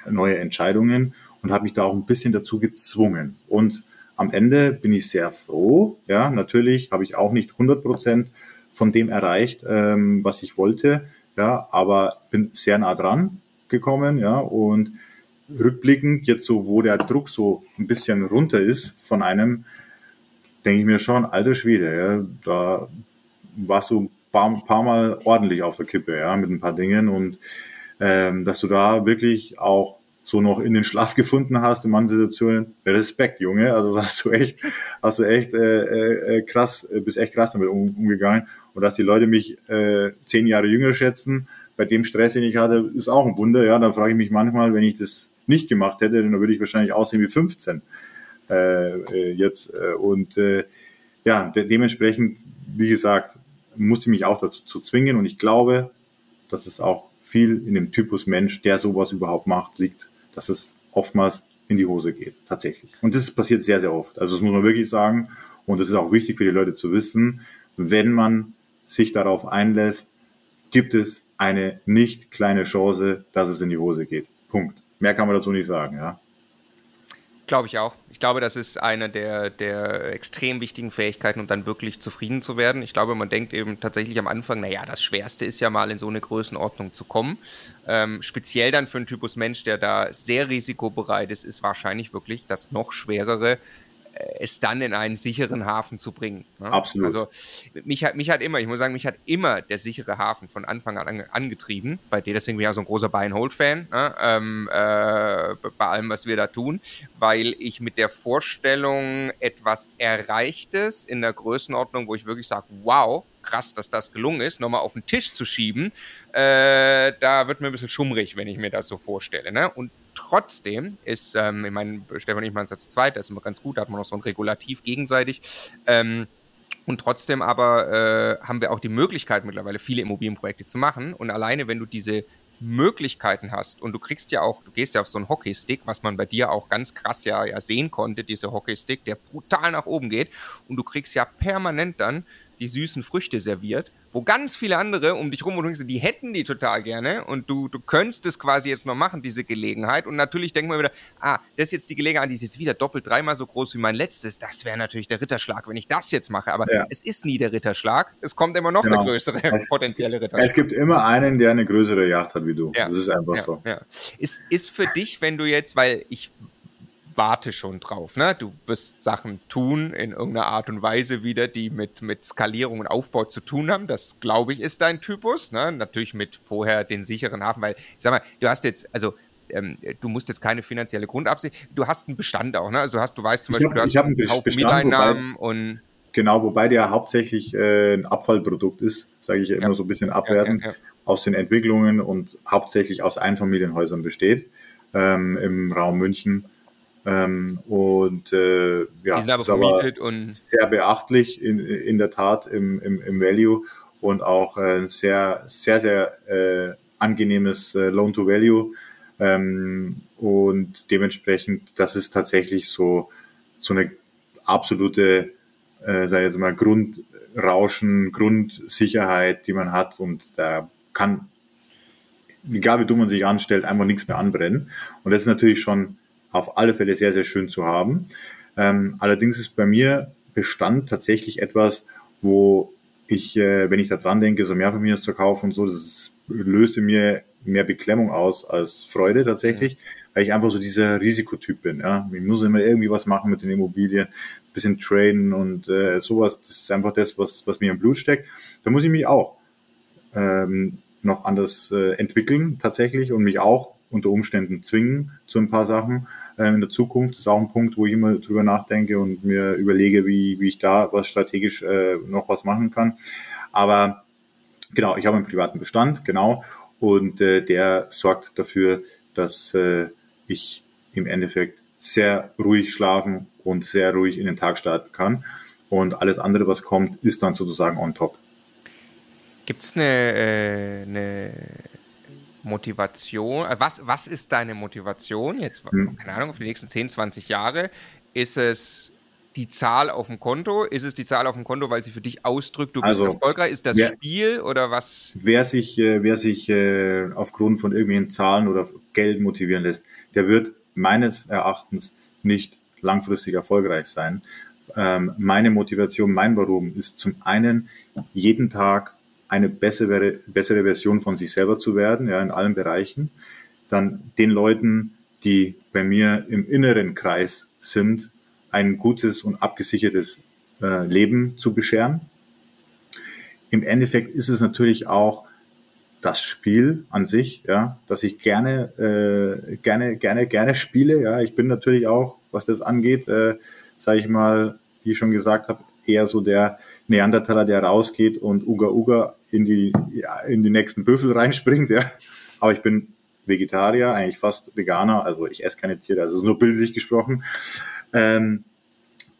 neue Entscheidungen und habe mich da auch ein bisschen dazu gezwungen. Und am Ende bin ich sehr froh. Ja, natürlich habe ich auch nicht 100 Prozent von dem erreicht, ähm, was ich wollte. Ja, aber bin sehr nah dran gekommen. Ja, und rückblickend, jetzt so, wo der Druck so ein bisschen runter ist von einem, denke ich mir schon, alter Schwede, ja, da warst du ein paar, paar Mal ordentlich auf der Kippe, ja, mit ein paar Dingen und ähm, dass du da wirklich auch so noch in den Schlaf gefunden hast in manchen Situationen. Respekt, Junge. Also hast du echt, hast du echt äh, äh, krass, bist echt krass damit um, umgegangen. Und dass die Leute mich äh, zehn Jahre jünger schätzen, bei dem Stress, den ich hatte, ist auch ein Wunder. Ja, da frage ich mich manchmal, wenn ich das nicht gemacht hätte, dann würde ich wahrscheinlich aussehen wie 15 äh, äh, jetzt. Äh, und äh, ja, de dementsprechend, wie gesagt, musste ich mich auch dazu zu zwingen und ich glaube, dass es auch viel in dem Typus Mensch, der sowas überhaupt macht, liegt, dass es oftmals in die Hose geht, tatsächlich. Und das passiert sehr, sehr oft. Also das muss man wirklich sagen. Und das ist auch wichtig für die Leute zu wissen, wenn man sich darauf einlässt, gibt es eine nicht kleine Chance, dass es in die Hose geht. Punkt. Mehr kann man dazu nicht sagen, ja. Glaube ich auch. Ich glaube, das ist eine der, der extrem wichtigen Fähigkeiten, um dann wirklich zufrieden zu werden. Ich glaube, man denkt eben tatsächlich am Anfang, naja, das Schwerste ist ja mal in so eine Größenordnung zu kommen. Ähm, speziell dann für einen Typus Mensch, der da sehr risikobereit ist, ist wahrscheinlich wirklich das noch schwerere, es dann in einen sicheren Hafen zu bringen. Ne? Absolut. Also mich hat, mich hat immer, ich muss sagen, mich hat immer der sichere Hafen von Anfang an angetrieben. Bei dir, deswegen bin ich auch so ein großer Buy-and-Hold-Fan, ne? ähm, äh, bei allem, was wir da tun, weil ich mit der Vorstellung etwas Erreichtes in der Größenordnung, wo ich wirklich sage, wow, krass, dass das gelungen ist, nochmal auf den Tisch zu schieben, äh, da wird mir ein bisschen schummrig, wenn ich mir das so vorstelle. Ne? Und trotzdem ist, ähm, ich meine, Stefan und ich machen es ja zu zweit, das ist immer ganz gut, da hat man noch so ein Regulativ gegenseitig. Ähm, und trotzdem aber äh, haben wir auch die Möglichkeit mittlerweile viele Immobilienprojekte zu machen. Und alleine, wenn du diese Möglichkeiten hast und du kriegst ja auch, du gehst ja auf so einen Hockeystick, was man bei dir auch ganz krass ja, ja sehen konnte, dieser Hockeystick, der brutal nach oben geht und du kriegst ja permanent dann die süßen Früchte serviert, wo ganz viele andere um dich rum und die hätten die total gerne und du, du könntest es quasi jetzt noch machen, diese Gelegenheit. Und natürlich denkt man wieder, ah, das ist jetzt die Gelegenheit, die ist jetzt wieder doppelt dreimal so groß wie mein letztes. Das wäre natürlich der Ritterschlag, wenn ich das jetzt mache. Aber ja. es ist nie der Ritterschlag. Es kommt immer noch genau. der größere es, potenzielle Ritterschlag. Es gibt immer einen, der eine größere Yacht hat wie du. Ja. Das ist einfach ja, so. Ist, ist für dich, wenn du jetzt, weil ich warte schon drauf. Ne? Du wirst Sachen tun in irgendeiner Art und Weise wieder, die mit, mit Skalierung und Aufbau zu tun haben. Das, glaube ich, ist dein Typus. Ne? Natürlich mit vorher den sicheren Hafen, weil, ich sag mal, du hast jetzt, also ähm, du musst jetzt keine finanzielle Grundabsicht, du hast einen Bestand auch, ne? Also du hast, du weißt zum Beispiel, hab, du hast einen Haufen Mieteinnahmen und Genau, wobei der hauptsächlich äh, ein Abfallprodukt ist, sage ich ja immer ja. so ein bisschen abwerten, ja, ja, aus den Entwicklungen und hauptsächlich aus Einfamilienhäusern besteht ähm, im Raum München. Ähm, und äh, ja, die sind aber vermietet und sehr beachtlich in, in der Tat im, im, im Value und auch äh, sehr, sehr, sehr äh, angenehmes äh, Loan-to-Value. Ähm, und dementsprechend, das ist tatsächlich so, so eine absolute, äh, sag ich jetzt mal, Grundrauschen, Grundsicherheit, die man hat. Und da kann, egal wie dumm man sich anstellt, einfach nichts mehr anbrennen. Und das ist natürlich schon auf alle Fälle sehr, sehr schön zu haben. Ähm, allerdings ist bei mir Bestand tatsächlich etwas, wo ich, äh, wenn ich da dran denke, so mehr von mir zu kaufen und so, das löste mir mehr Beklemmung aus als Freude tatsächlich, weil ich einfach so dieser Risikotyp bin. Ja. Ich muss immer irgendwie was machen mit den Immobilien, ein bisschen traden und äh, sowas. Das ist einfach das, was, was mir im Blut steckt. Da muss ich mich auch ähm, noch anders äh, entwickeln tatsächlich und mich auch unter Umständen zwingen zu ein paar Sachen äh, in der Zukunft. Das ist auch ein Punkt, wo ich immer drüber nachdenke und mir überlege, wie, wie ich da was strategisch äh, noch was machen kann. Aber genau, ich habe einen privaten Bestand, genau, und äh, der sorgt dafür, dass äh, ich im Endeffekt sehr ruhig schlafen und sehr ruhig in den Tag starten kann. Und alles andere, was kommt, ist dann sozusagen on top. Gibt es eine, äh, eine Motivation, äh, was, was ist deine Motivation jetzt, hm. keine Ahnung, für die nächsten 10, 20 Jahre? Ist es die Zahl auf dem Konto? Ist es die Zahl auf dem Konto, weil sie für dich ausdrückt, du bist also, erfolgreich? Ist das wer, Spiel oder was? Wer sich, äh, wer sich äh, aufgrund von irgendwelchen Zahlen oder Geld motivieren lässt, der wird meines Erachtens nicht langfristig erfolgreich sein. Ähm, meine Motivation, mein Warum ist zum einen jeden Tag eine bessere, bessere Version von sich selber zu werden, ja, in allen Bereichen. Dann den Leuten, die bei mir im inneren Kreis sind, ein gutes und abgesichertes äh, Leben zu bescheren. Im Endeffekt ist es natürlich auch das Spiel an sich, ja, dass ich gerne, äh, gerne, gerne, gerne spiele. Ja, ich bin natürlich auch, was das angeht, äh, sage ich mal, wie ich schon gesagt habe, eher so der Neandertaler, der rausgeht und Uga Uga in die, ja, in die nächsten Büffel reinspringt, ja. Aber ich bin Vegetarier, eigentlich fast Veganer, also ich esse keine Tiere, also nur bildlich gesprochen. Ähm,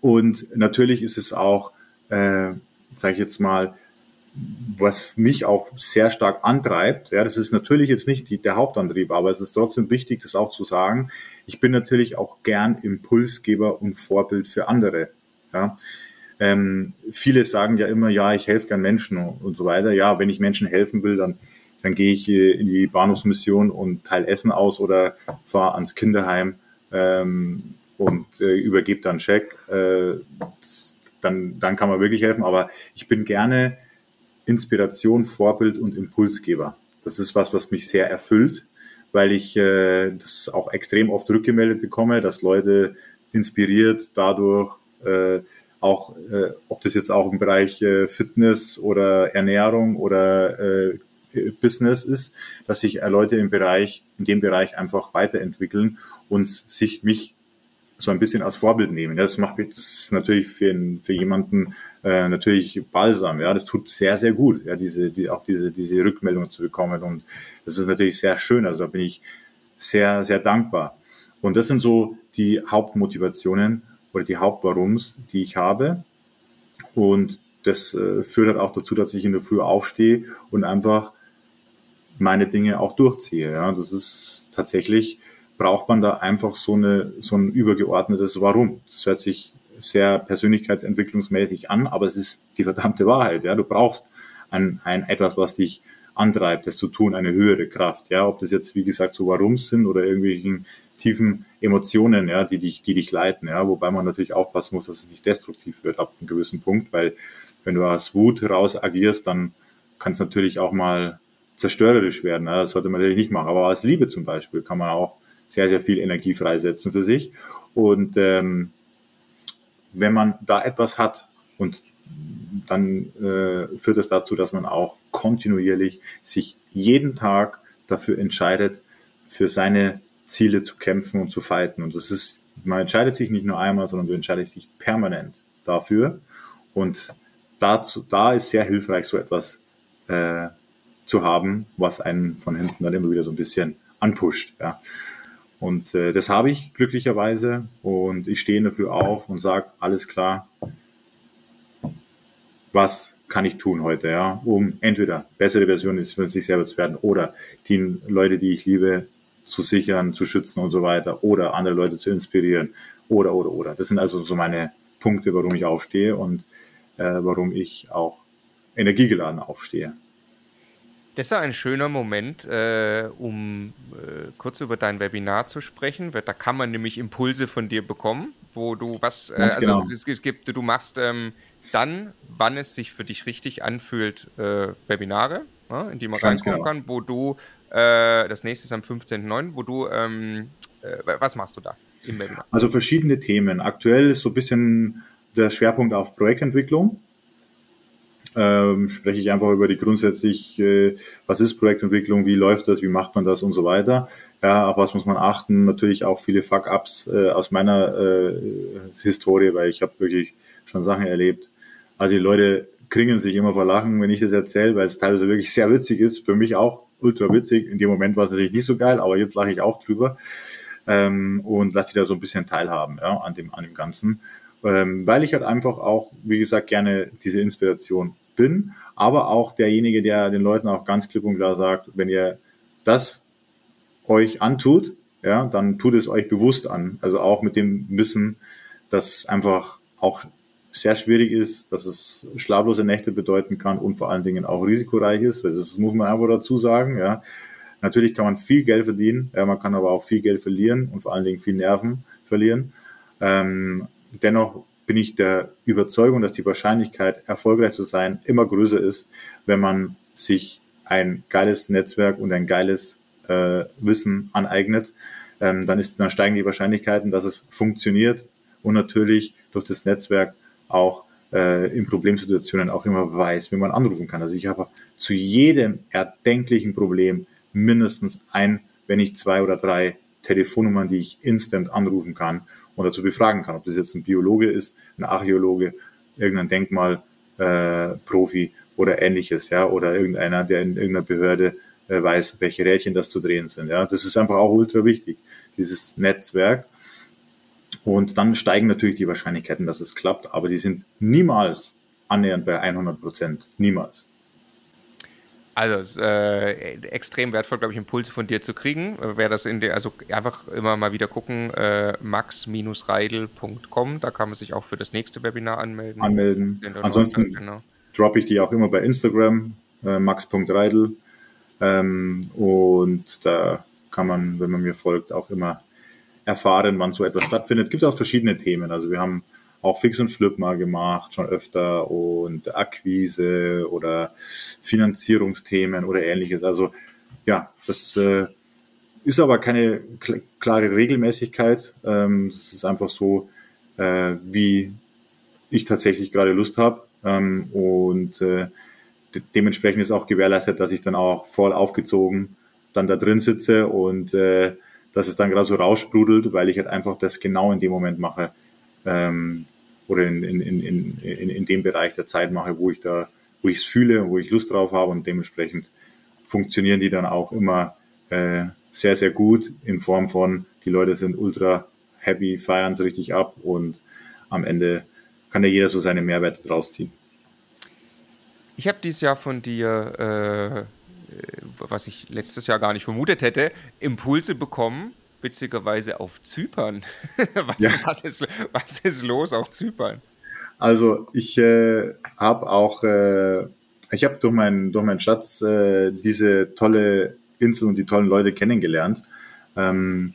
und natürlich ist es auch, äh, sage ich jetzt mal, was mich auch sehr stark antreibt, ja, das ist natürlich jetzt nicht die, der Hauptantrieb, aber es ist trotzdem wichtig, das auch zu sagen. Ich bin natürlich auch gern Impulsgeber und Vorbild für andere. Ja. Ähm, viele sagen ja immer, ja, ich helfe gern Menschen und so weiter. Ja, wenn ich Menschen helfen will, dann, dann gehe ich in die Bahnhofsmission und teile Essen aus oder fahre ans Kinderheim ähm, und äh, übergebe dann Scheck. Äh, dann, dann kann man wirklich helfen. Aber ich bin gerne Inspiration, Vorbild und Impulsgeber. Das ist was, was mich sehr erfüllt, weil ich äh, das auch extrem oft rückgemeldet bekomme, dass Leute inspiriert dadurch äh, auch, äh, ob das jetzt auch im Bereich äh, Fitness oder Ernährung oder äh, Business ist, dass sich Leute im Bereich, in dem Bereich einfach weiterentwickeln und sich mich so ein bisschen als Vorbild nehmen. Das macht das ist natürlich für, für jemanden äh, natürlich balsam. Ja, das tut sehr, sehr gut, ja, diese, die, auch diese, diese Rückmeldung zu bekommen. Und das ist natürlich sehr schön. Also da bin ich sehr, sehr dankbar. Und das sind so die Hauptmotivationen oder die Hauptwarums, die ich habe. Und das äh, führt halt auch dazu, dass ich in der Früh aufstehe und einfach meine Dinge auch durchziehe. Ja, das ist tatsächlich braucht man da einfach so eine so ein übergeordnetes Warum. Das hört sich sehr persönlichkeitsentwicklungsmäßig an, aber es ist die verdammte Wahrheit. Ja, du brauchst ein, ein etwas, was dich antreibt, das zu tun, eine höhere Kraft. Ja, ob das jetzt wie gesagt so Warums sind oder irgendwelchen tiefen Emotionen, ja, die dich, die dich leiten. Ja, wobei man natürlich aufpassen muss, dass es nicht destruktiv wird ab einem gewissen Punkt, weil wenn du aus Wut heraus agierst, dann kann es natürlich auch mal zerstörerisch werden. Ja, das sollte man natürlich nicht machen. Aber aus Liebe zum Beispiel kann man auch sehr, sehr viel Energie freisetzen für sich. Und ähm, wenn man da etwas hat und dann äh, führt es das dazu, dass man auch kontinuierlich sich jeden Tag dafür entscheidet, für seine Ziele zu kämpfen und zu fighten. Und das ist, man entscheidet sich nicht nur einmal, sondern du entscheidest dich permanent dafür. Und dazu, da ist sehr hilfreich, so etwas äh, zu haben, was einen von hinten dann immer wieder so ein bisschen anpusht. Ja. Und äh, das habe ich glücklicherweise. Und ich stehe dafür auf und sage, alles klar, was kann ich tun heute, ja, um entweder bessere Version für sich selber zu werden oder die Leute, die ich liebe, zu sichern, zu schützen und so weiter oder andere Leute zu inspirieren oder, oder, oder. Das sind also so meine Punkte, warum ich aufstehe und äh, warum ich auch energiegeladen aufstehe. Das ist ein schöner Moment, äh, um äh, kurz über dein Webinar zu sprechen. Da kann man nämlich Impulse von dir bekommen, wo du was, äh, also genau. es gibt, du machst ähm, dann, wann es sich für dich richtig anfühlt, äh, Webinare, in die man Ganz reinkommen genau. kann, wo du, äh, das nächste ist am 15.09., wo du, ähm, äh, was machst du da im Webinar? Also verschiedene Themen. Aktuell ist so ein bisschen der Schwerpunkt auf Projektentwicklung ähm, spreche ich einfach über die grundsätzlich, äh, was ist Projektentwicklung, wie läuft das, wie macht man das und so weiter. Ja, auf was muss man achten? Natürlich auch viele Fuck-ups äh, aus meiner äh, Historie, weil ich habe wirklich schon Sachen erlebt. Also die Leute kringen sich immer vor Lachen, wenn ich das erzähle, weil es teilweise wirklich sehr witzig ist. Für mich auch ultra witzig. In dem Moment war es natürlich nicht so geil, aber jetzt lache ich auch drüber ähm, und lasse die da so ein bisschen teilhaben ja, an, dem, an dem Ganzen. Ähm, weil ich halt einfach auch, wie gesagt, gerne diese Inspiration bin, aber auch derjenige, der den Leuten auch ganz klipp und klar sagt, wenn ihr das euch antut, ja, dann tut es euch bewusst an. Also auch mit dem Wissen, dass einfach auch sehr schwierig ist, dass es schlaflose Nächte bedeuten kann und vor allen Dingen auch risikoreich ist. Das muss man einfach dazu sagen. Ja. Natürlich kann man viel Geld verdienen, ja, man kann aber auch viel Geld verlieren und vor allen Dingen viel Nerven verlieren. Ähm, dennoch bin ich der Überzeugung, dass die Wahrscheinlichkeit, erfolgreich zu sein, immer größer ist, wenn man sich ein geiles Netzwerk und ein geiles äh, Wissen aneignet. Ähm, dann, ist, dann steigen die Wahrscheinlichkeiten, dass es funktioniert und natürlich durch das Netzwerk auch äh, in Problemsituationen auch immer weiß, wie man anrufen kann. Also ich habe zu jedem erdenklichen Problem mindestens ein, wenn nicht zwei oder drei Telefonnummern, die ich instant anrufen kann und dazu befragen kann. Ob das jetzt ein Biologe ist, ein Archäologe, irgendein Denkmalprofi äh, oder ähnliches, ja, oder irgendeiner, der in irgendeiner Behörde äh, weiß, welche Rädchen das zu drehen sind. Ja, das ist einfach auch ultra wichtig, dieses Netzwerk. Und dann steigen natürlich die Wahrscheinlichkeiten, dass es klappt, aber die sind niemals annähernd bei 100 Prozent. Niemals. Also es ist äh, extrem wertvoll, glaube ich, Impulse von dir zu kriegen. Wer das in der, also einfach immer mal wieder gucken, äh, max-reidel.com, da kann man sich auch für das nächste Webinar anmelden. Anmelden. Ansonsten genau. droppe ich die auch immer bei Instagram, äh, max.reidel. Ähm, und da kann man, wenn man mir folgt, auch immer erfahren, wann so etwas stattfindet. Es gibt auch verschiedene Themen. Also wir haben auch Fix und Flip mal gemacht, schon öfter und Akquise oder Finanzierungsthemen oder ähnliches. Also ja, das äh, ist aber keine kl klare Regelmäßigkeit. Ähm, es ist einfach so, äh, wie ich tatsächlich gerade Lust habe. Ähm, und äh, de dementsprechend ist auch gewährleistet, dass ich dann auch voll aufgezogen dann da drin sitze und äh, dass es dann gerade so raussprudelt, weil ich halt einfach das genau in dem Moment mache, ähm, oder in, in, in, in, in dem Bereich der Zeit mache, wo ich da, wo ich es fühle und wo ich Lust drauf habe und dementsprechend funktionieren die dann auch immer äh, sehr, sehr gut in Form von, die Leute sind ultra happy, feiern es richtig ab und am Ende kann ja jeder so seine Mehrwerte draus ziehen. Ich habe dieses Jahr von dir, äh, was ich letztes Jahr gar nicht vermutet hätte, Impulse bekommen, witzigerweise auf Zypern. was, ja. was, ist, was ist los auf Zypern? Also ich äh, habe auch, äh, ich habe durch meinen durch meinen Schatz äh, diese tolle Insel und die tollen Leute kennengelernt. Ähm,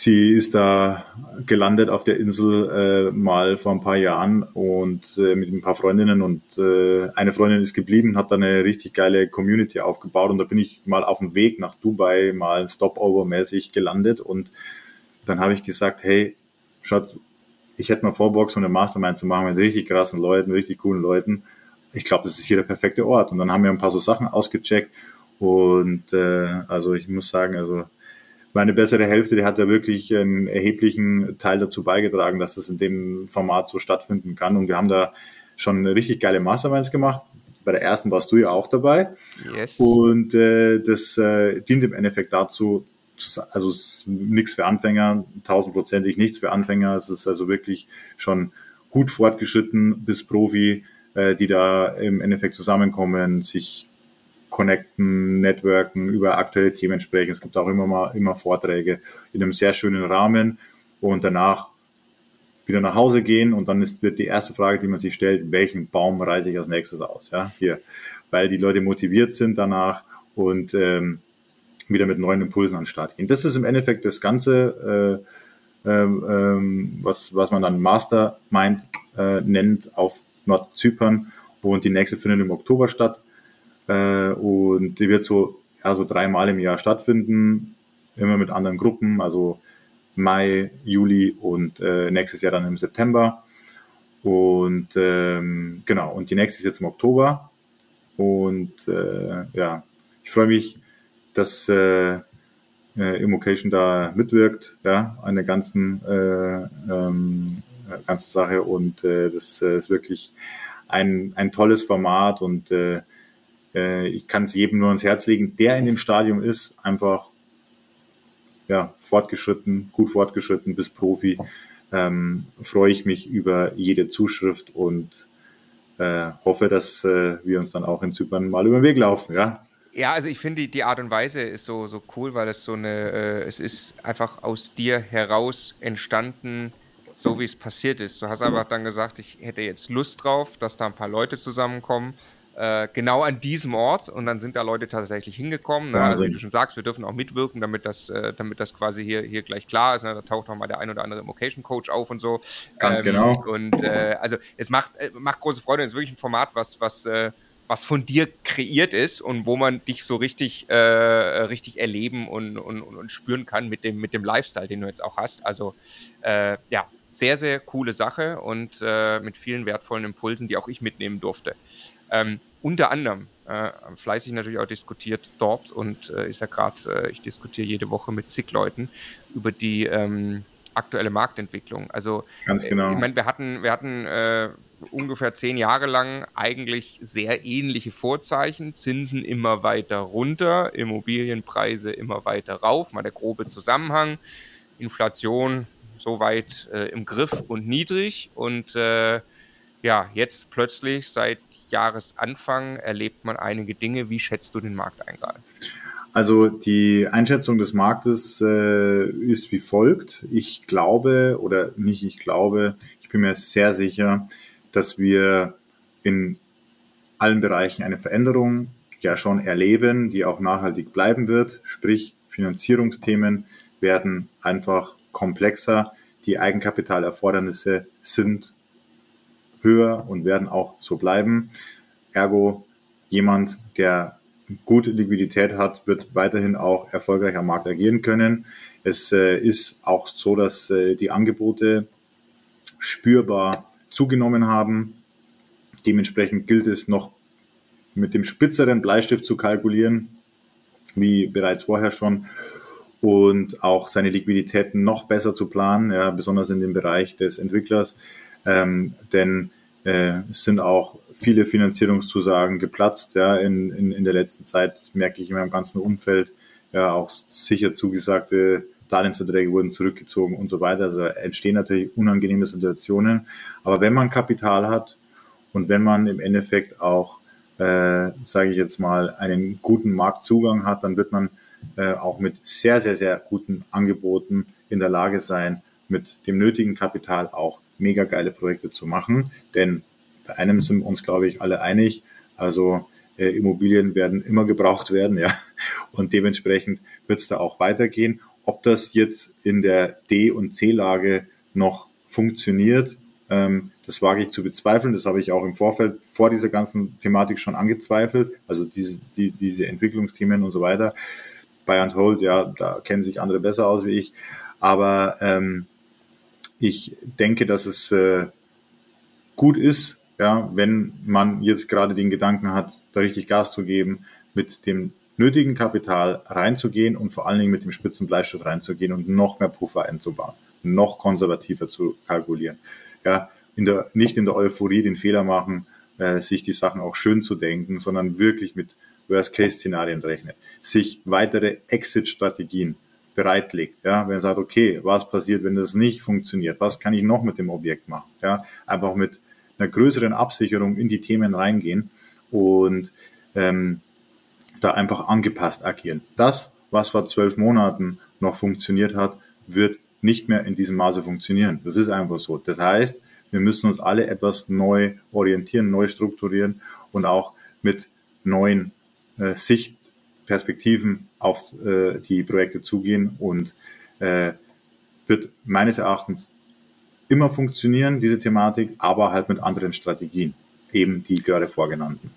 Sie ist da gelandet auf der Insel äh, mal vor ein paar Jahren und äh, mit ein paar Freundinnen und äh, eine Freundin ist geblieben, hat da eine richtig geile Community aufgebaut und da bin ich mal auf dem Weg nach Dubai mal Stopover-mäßig gelandet und dann habe ich gesagt, hey, Schatz, ich hätte mal vor, Bock, so eine Mastermind zu machen mit richtig krassen Leuten, richtig coolen Leuten. Ich glaube, das ist hier der perfekte Ort. Und dann haben wir ein paar so Sachen ausgecheckt und äh, also ich muss sagen, also meine bessere Hälfte, die hat ja wirklich einen erheblichen Teil dazu beigetragen, dass es in dem Format so stattfinden kann. Und wir haben da schon richtig geile Masterminds gemacht. Bei der ersten warst du ja auch dabei. Yes. Und äh, das äh, dient im Endeffekt dazu, also es ist nichts für Anfänger, tausendprozentig nichts für Anfänger. Es ist also wirklich schon gut fortgeschritten bis Profi, äh, die da im Endeffekt zusammenkommen, sich connecten, networken, über aktuelle Themen sprechen. Es gibt auch immer mal immer Vorträge in einem sehr schönen Rahmen und danach wieder nach Hause gehen und dann ist, wird die erste Frage, die man sich stellt, welchen Baum reiße ich als nächstes aus? Ja, hier, weil die Leute motiviert sind danach und ähm, wieder mit neuen Impulsen an den Start gehen. Das ist im Endeffekt das Ganze, äh, ähm, ähm was, was man dann Mastermind äh, nennt auf Nordzypern und die nächste findet im Oktober statt. Äh, und die wird so, ja, so dreimal im Jahr stattfinden, immer mit anderen Gruppen, also Mai, Juli und äh, nächstes Jahr dann im September. Und ähm, genau, und die nächste ist jetzt im Oktober. Und äh, ja, ich freue mich, dass äh, äh, Immocation da mitwirkt, ja, an der ganzen, äh, ähm, ganzen Sache. Und äh, das äh, ist wirklich ein, ein tolles Format und äh, äh, ich kann es jedem nur ans Herz legen, der in dem Stadium ist, einfach ja, fortgeschritten, gut fortgeschritten bis Profi, ähm, freue ich mich über jede Zuschrift und äh, hoffe, dass äh, wir uns dann auch in Zypern mal über den Weg laufen, ja. Ja, also ich finde die, die Art und Weise ist so, so cool, weil es so eine, äh, es ist einfach aus dir heraus entstanden, so wie es passiert ist. Du hast einfach dann gesagt, ich hätte jetzt Lust drauf, dass da ein paar Leute zusammenkommen äh, genau an diesem Ort und dann sind da Leute tatsächlich hingekommen. Ne? Also wie du schon sagst, wir dürfen auch mitwirken, damit das, äh, damit das quasi hier, hier gleich klar ist. Ne? Da taucht auch mal der ein oder andere Mocation Coach auf und so. Ganz ähm, genau. Und äh, also es macht, äh, macht große Freude. Es ist wirklich ein Format, was, was äh, was von dir kreiert ist und wo man dich so richtig, äh, richtig erleben und, und, und spüren kann mit dem, mit dem Lifestyle, den du jetzt auch hast. Also äh, ja, sehr, sehr coole Sache und äh, mit vielen wertvollen Impulsen, die auch ich mitnehmen durfte. Ähm, unter anderem äh, fleißig natürlich auch diskutiert dort und äh, ich sage gerade, äh, ich diskutiere jede Woche mit zig Leuten über die ähm, aktuelle Marktentwicklung. Also Ganz äh, genau. ich meine, wir hatten, wir hatten äh, ungefähr zehn Jahre lang eigentlich sehr ähnliche Vorzeichen. Zinsen immer weiter runter, Immobilienpreise immer weiter rauf, mal der grobe Zusammenhang. Inflation soweit äh, im Griff und niedrig und äh, ja, jetzt plötzlich seit Jahresanfang erlebt man einige Dinge. Wie schätzt du den Markt ein gerade? Also die Einschätzung des Marktes äh, ist wie folgt. Ich glaube oder nicht ich glaube, ich bin mir sehr sicher, dass wir in allen Bereichen eine Veränderung ja schon erleben, die auch nachhaltig bleiben wird. Sprich, Finanzierungsthemen werden einfach komplexer. Die Eigenkapitalerfordernisse sind höher und werden auch so bleiben. Ergo, jemand, der gute Liquidität hat, wird weiterhin auch erfolgreich am Markt agieren können. Es äh, ist auch so, dass äh, die Angebote spürbar zugenommen haben. Dementsprechend gilt es noch mit dem spitzeren Bleistift zu kalkulieren, wie bereits vorher schon, und auch seine Liquiditäten noch besser zu planen, ja, besonders in dem Bereich des Entwicklers. Ähm, denn äh, es sind auch viele Finanzierungszusagen geplatzt. Ja, in, in, in der letzten Zeit merke ich in meinem ganzen Umfeld, ja, auch sicher zugesagte Darlehensverträge wurden zurückgezogen und so weiter. Also entstehen natürlich unangenehme Situationen. Aber wenn man Kapital hat und wenn man im Endeffekt auch, äh, sage ich jetzt mal, einen guten Marktzugang hat, dann wird man äh, auch mit sehr, sehr, sehr guten Angeboten in der Lage sein, mit dem nötigen Kapital auch mega geile Projekte zu machen. Denn bei einem sind wir uns, glaube ich, alle einig. Also äh, Immobilien werden immer gebraucht werden, ja. Und dementsprechend wird es da auch weitergehen. Ob das jetzt in der D- und C-Lage noch funktioniert, ähm, das wage ich zu bezweifeln. Das habe ich auch im Vorfeld vor dieser ganzen Thematik schon angezweifelt. Also diese, die, diese Entwicklungsthemen und so weiter. Buy and Hold, ja, da kennen sich andere besser aus wie ich. Aber ähm, ich denke, dass es äh, gut ist, ja, wenn man jetzt gerade den Gedanken hat, da richtig Gas zu geben, mit dem nötigen Kapital reinzugehen und vor allen Dingen mit dem spitzen Bleistift reinzugehen und noch mehr Puffer einzubauen, noch konservativer zu kalkulieren. Ja, in der, nicht in der Euphorie den Fehler machen, äh, sich die Sachen auch schön zu denken, sondern wirklich mit Worst-Case-Szenarien rechnen, sich weitere Exit-Strategien bereitlegt. Ja, wenn er sagt, okay, was passiert, wenn das nicht funktioniert? Was kann ich noch mit dem Objekt machen? Ja, einfach mit einer größeren Absicherung in die Themen reingehen und ähm, da einfach angepasst agieren. Das, was vor zwölf Monaten noch funktioniert hat, wird nicht mehr in diesem Maße funktionieren. Das ist einfach so. Das heißt, wir müssen uns alle etwas neu orientieren, neu strukturieren und auch mit neuen äh, Sichtperspektiven auf äh, die Projekte zugehen und äh, wird meines Erachtens immer funktionieren, diese Thematik, aber halt mit anderen Strategien, eben die gerade vorgenannten.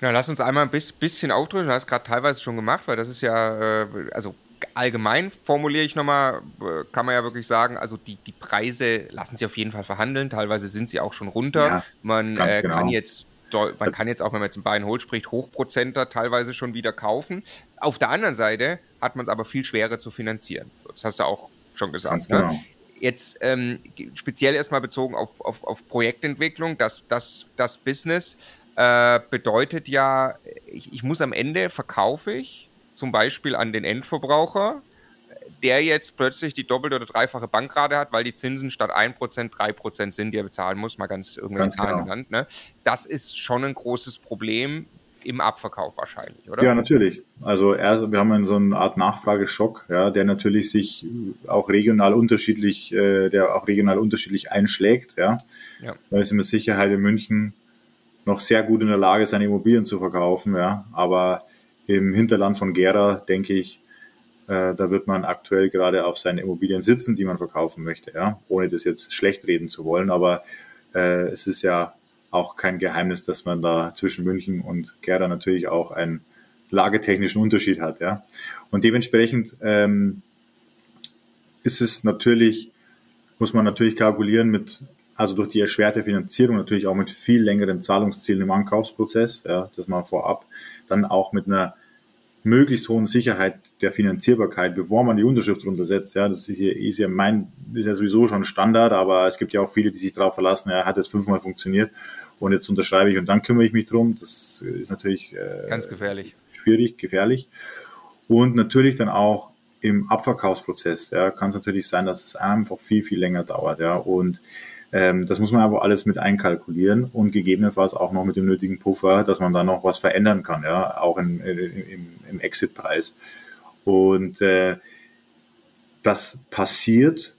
Ja, lass uns einmal ein bisschen aufdrücken. Du hast gerade teilweise schon gemacht, weil das ist ja, äh, also allgemein formuliere ich nochmal, äh, kann man ja wirklich sagen, also die, die Preise lassen sich auf jeden Fall verhandeln. Teilweise sind sie auch schon runter. Ja, man äh, genau. kann jetzt man kann jetzt auch, wenn man jetzt ein Buy and Hold spricht, Hochprozenter teilweise schon wieder kaufen. Auf der anderen Seite hat man es aber viel schwerer zu finanzieren. Das hast du auch schon gesagt. Ne? Genau. Jetzt ähm, speziell erstmal bezogen auf, auf, auf Projektentwicklung, das, das, das Business äh, bedeutet ja, ich, ich muss am Ende verkaufe ich zum Beispiel an den Endverbraucher, der jetzt plötzlich die doppelte oder dreifache Bankrate hat, weil die Zinsen statt 1% 3% sind, die er bezahlen muss, mal ganz irgendwelche Zahlen genau. genannt. Ne? Das ist schon ein großes Problem im Abverkauf wahrscheinlich, oder? Ja, natürlich. Also erst, wir haben so eine Art Nachfrageschock, ja, der natürlich sich auch regional unterschiedlich, äh, der auch regional unterschiedlich einschlägt, ja. ja. Da ist mit Sicherheit in München noch sehr gut in der Lage, seine Immobilien zu verkaufen, ja. Aber im Hinterland von Gera, denke ich, äh, da wird man aktuell gerade auf seinen Immobilien sitzen, die man verkaufen möchte, ja. Ohne das jetzt schlecht reden zu wollen, aber äh, es ist ja auch kein Geheimnis, dass man da zwischen München und Gera natürlich auch einen lagetechnischen Unterschied hat, ja. Und dementsprechend ähm, ist es natürlich, muss man natürlich kalkulieren mit also durch die erschwerte Finanzierung natürlich auch mit viel längeren Zahlungszielen im Ankaufsprozess, ja, dass man vorab dann auch mit einer möglichst hohen Sicherheit der Finanzierbarkeit, bevor man die Unterschrift runtersetzt. Ja, das ist, hier, ist ja mein, ist ja sowieso schon Standard, aber es gibt ja auch viele, die sich darauf verlassen, ja, hat jetzt fünfmal funktioniert und jetzt unterschreibe ich und dann kümmere ich mich drum. Das ist natürlich äh, ganz gefährlich. Schwierig, gefährlich. Und natürlich dann auch im Abverkaufsprozess, ja, kann es natürlich sein, dass es einfach viel, viel länger dauert, ja, und Ähm, das muss man einfach alles mit einkalkulieren und gegebenenfalls auch noch mit dem nötigen Puffer, dass man da noch was verändern kann, ja, auch im, im, im Exit-Preis. Und äh, das passiert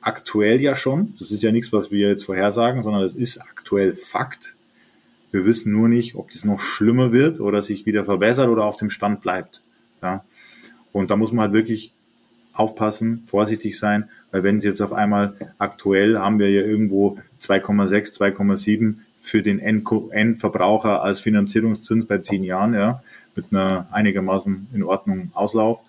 aktuell ja schon. Das ist ja nichts, was wir jetzt vorhersagen, sondern das ist aktuell Fakt. Wir wissen nur nicht, ob das noch schlimmer wird oder sich wieder verbessert oder auf dem Stand bleibt. Ja. Und da muss man halt wirklich aufpassen, vorsichtig sein, weil wenn es jetzt auf einmal aktuell haben wir ja irgendwo 2,6, 2,7 für den Endverbraucher als Finanzierungszins bei zehn Jahren, ja, mit einer einigermaßen in Ordnung Auslauf.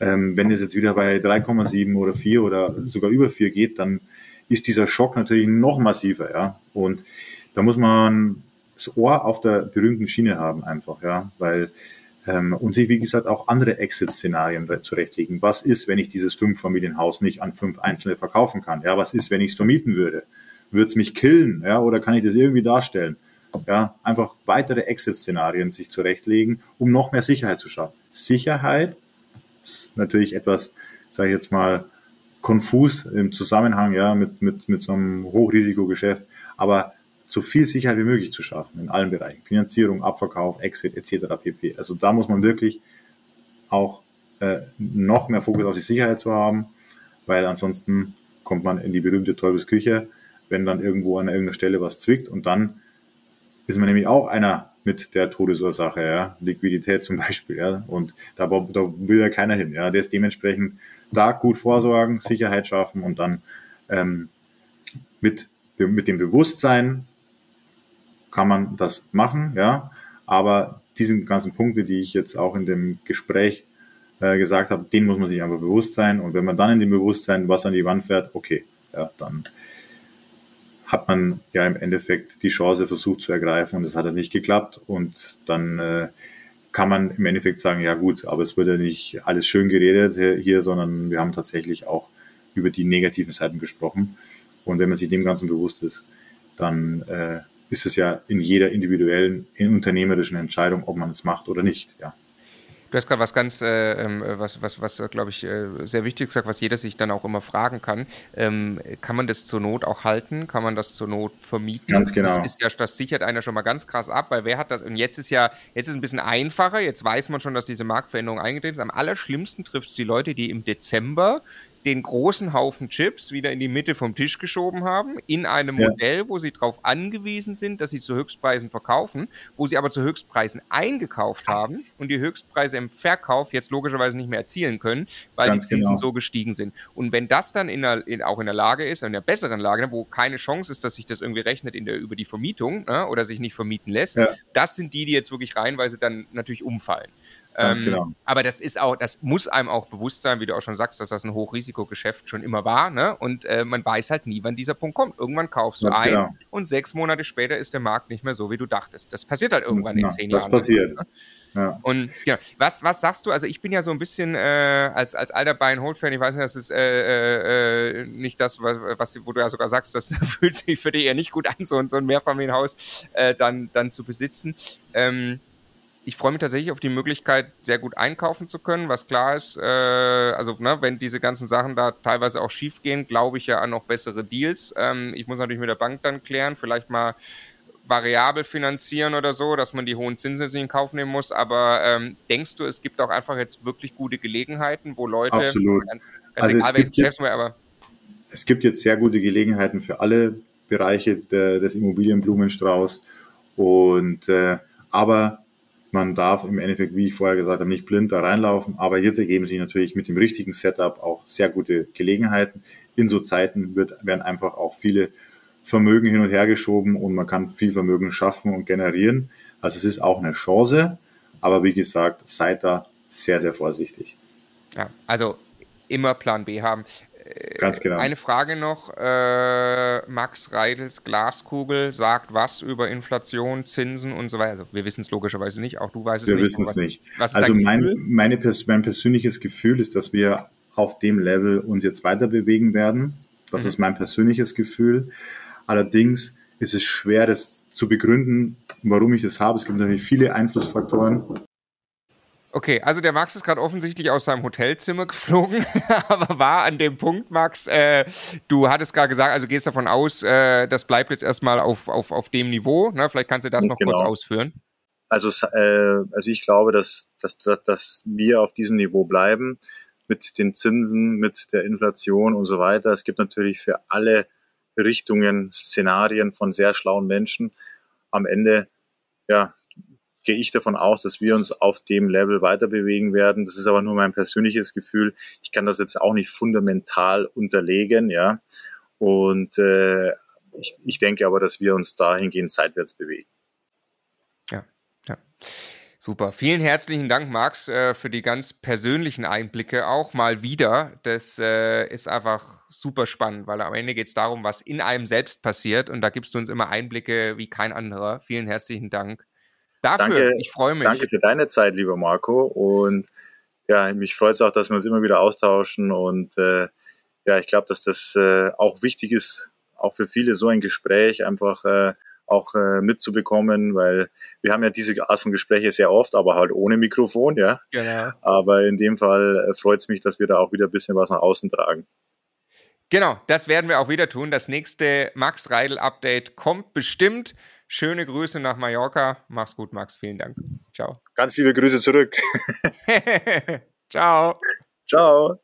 Ähm, wenn es jetzt wieder bei 3,7 oder 4 oder sogar über 4 geht, dann ist dieser Schock natürlich noch massiver, ja. Und da muss man das Ohr auf der berühmten Schiene haben einfach, ja, weil und sich, wie gesagt, auch andere Exit-Szenarien zurechtlegen. Was ist, wenn ich dieses Fünf-Familienhaus nicht an fünf Einzelne verkaufen kann? Ja, was ist, wenn ich es vermieten würde? Würde es mich killen? Ja, oder kann ich das irgendwie darstellen? Ja, einfach weitere Exit-Szenarien sich zurechtlegen, um noch mehr Sicherheit zu schaffen. Sicherheit ist natürlich etwas, sage ich jetzt mal, konfus im Zusammenhang ja, mit, mit, mit so einem Hochrisikogeschäft. Aber so viel Sicherheit wie möglich zu schaffen in allen Bereichen. Finanzierung, Abverkauf, Exit etc. pp. Also da muss man wirklich auch äh, noch mehr Fokus auf die Sicherheit zu haben, weil ansonsten kommt man in die berühmte Teufelsküche, wenn dann irgendwo an irgendeiner Stelle was zwickt und dann ist man nämlich auch einer mit der Todesursache, ja, Liquidität zum Beispiel, ja, und da, da will ja keiner hin, ja, das dementsprechend da gut vorsorgen, Sicherheit schaffen und dann ähm, mit, mit dem Bewusstsein, kann man das machen, ja. Aber diesen ganzen Punkte, die ich jetzt auch in dem Gespräch äh, gesagt habe, den muss man sich einfach bewusst sein. Und wenn man dann in dem Bewusstsein was an die Wand fährt, okay, ja, dann hat man ja im Endeffekt die Chance versucht zu ergreifen und es hat ja nicht geklappt. Und dann äh, kann man im Endeffekt sagen, ja gut, aber es wird ja nicht alles schön geredet hier, sondern wir haben tatsächlich auch über die negativen Seiten gesprochen. Und wenn man sich dem Ganzen bewusst ist, dann äh, ist es ja in jeder individuellen, in unternehmerischen Entscheidung, ob man es macht oder nicht. Ja. Du hast gerade was ganz, äh, ähm, was, was, was glaube ich, äh, sehr wichtig gesagt, was jeder sich dann auch immer fragen kann. Ähm, kann man das zur Not auch halten? Kann man das zur Not vermieten? Ganz genau. Das, ist ja, das sichert einer schon mal ganz krass ab, weil wer hat das? Und jetzt ist ja, jetzt ist ein bisschen einfacher. Jetzt weiß man schon, dass diese Marktveränderung eingetreten ist. Am allerschlimmsten trifft es die Leute, die im Dezember den großen Haufen Chips wieder in die Mitte vom Tisch geschoben haben, in einem ja. Modell, wo sie darauf angewiesen sind, dass sie zu Höchstpreisen verkaufen, wo sie aber zu Höchstpreisen eingekauft haben und die Höchstpreise im Verkauf jetzt logischerweise nicht mehr erzielen können, weil Ganz die Zinsen genau. so gestiegen sind. Und wenn das dann in der, in, auch in der Lage ist, in der besseren Lage, wo keine Chance ist, dass sich das irgendwie rechnet in der, über die Vermietung ne, oder sich nicht vermieten lässt, ja. das sind die, die jetzt wirklich reihenweise dann natürlich umfallen. Ganz ähm, genau. Aber das ist auch, das muss einem auch bewusst sein, wie du auch schon sagst, dass das ein Hochrisikogeschäft schon immer war. Ne? Und äh, man weiß halt nie, wann dieser Punkt kommt. Irgendwann kaufst du Ganz ein genau. und sechs Monate später ist der Markt nicht mehr so, wie du dachtest. Das passiert halt irgendwann genau. in zehn das Jahren. Das passiert. Ne? Ja. Und ja, was, was sagst du? Also ich bin ja so ein bisschen äh, als, als alter Buy and Hold Fan, ich weiß nicht, das ist äh, äh, nicht das, was, was, wo du ja sogar sagst, das fühlt sich für dich eher nicht gut an, so, so ein Mehrfamilienhaus äh, dann, dann zu besitzen. Ähm, ich freue mich tatsächlich auf die Möglichkeit, sehr gut einkaufen zu können, was klar ist, äh, also ne, wenn diese ganzen Sachen da teilweise auch schief gehen, glaube ich ja an noch bessere Deals. Ähm, ich muss natürlich mit der Bank dann klären, vielleicht mal variabel finanzieren oder so, dass man die hohen Zinsen nicht in Kauf nehmen muss. Aber ähm, denkst du, es gibt auch einfach jetzt wirklich gute Gelegenheiten, wo Leute, Absolut. ganz, ganz also egal welches Geschäft, aber es gibt jetzt sehr gute Gelegenheiten für alle Bereiche der, des Immobilienblumenstrauß und äh, aber man darf im Endeffekt, wie ich vorher gesagt habe, nicht blind da reinlaufen, aber jetzt ergeben sich natürlich mit dem richtigen Setup auch sehr gute Gelegenheiten. In so Zeiten wird, werden einfach auch viele Vermögen hin und her geschoben und man kann viel Vermögen schaffen und generieren. Also es ist auch eine Chance, aber wie gesagt, seid da sehr, sehr vorsichtig. Ja, also immer Plan B haben. Ganz genau. Eine Frage noch. Äh, Max Reidels Glaskugel sagt was über Inflation, Zinsen und so weiter. Also wir wissen es logischerweise nicht, auch du weißt es wir nicht. Wir wissen es nicht. also mein, meine, mein persönliches Gefühl ist, dass wir auf dem Level uns jetzt weiter bewegen werden. Das mhm. ist mein persönliches Gefühl. Allerdings ist es schwer, das zu begründen, warum ich das habe. Es gibt natürlich viele Einflussfaktoren. Okay, also der Max ist gerade offensichtlich aus seinem Hotelzimmer geflogen, aber war an dem Punkt, Max, äh, du hattest gerade gesagt, also gehst davon aus, äh, das bleibt jetzt erstmal auf, auf, auf dem Niveau. Ne? Vielleicht kannst du das Ganz noch genau. kurz ausführen. Also, äh, also ich glaube, dass, dass, dass wir auf diesem Niveau bleiben mit den Zinsen, mit der Inflation und so weiter. Es gibt natürlich für alle Richtungen Szenarien von sehr schlauen Menschen. Am Ende, ja, gehe ich davon aus, dass wir uns auf dem Level weiter bewegen werden. Das ist aber nur mein persönliches Gefühl. Ich kann das jetzt auch nicht fundamental unterlegen, ja. Und äh, ich, ich denke aber, dass wir uns dahingehend seitwärts bewegen. Ja, ja. Super. Vielen herzlichen Dank, Max, äh, für die ganz persönlichen Einblicke auch mal wieder. Das äh, ist einfach super spannend, weil am Ende geht es darum, was in einem selbst passiert und da gibst du uns immer Einblicke wie kein anderer. Vielen herzlichen Dank dafür. Danke, ich freue mich. Danke für deine Zeit, lieber Marco. Und ja, mich freut es auch, dass wir uns immer wieder austauschen. Und äh, ja, ich glaube, dass das äh, auch wichtig ist, auch für viele so ein Gespräch einfach äh, auch äh, mitzubekommen, weil wir haben ja diese Art von Gespräche sehr oft, aber halt ohne Mikrofon, ja. Genau. Aber in dem Fall äh, freut es mich, dass wir da auch wieder ein bisschen was nach außen tragen. Genau, das werden wir auch wieder tun. Das nächste Max Reidel Update kommt bestimmt. Schöne Grüße nach Mallorca. Mach's gut, Max. Vielen Dank. Ciao. Ganz liebe Grüße zurück. Ciao. Ciao.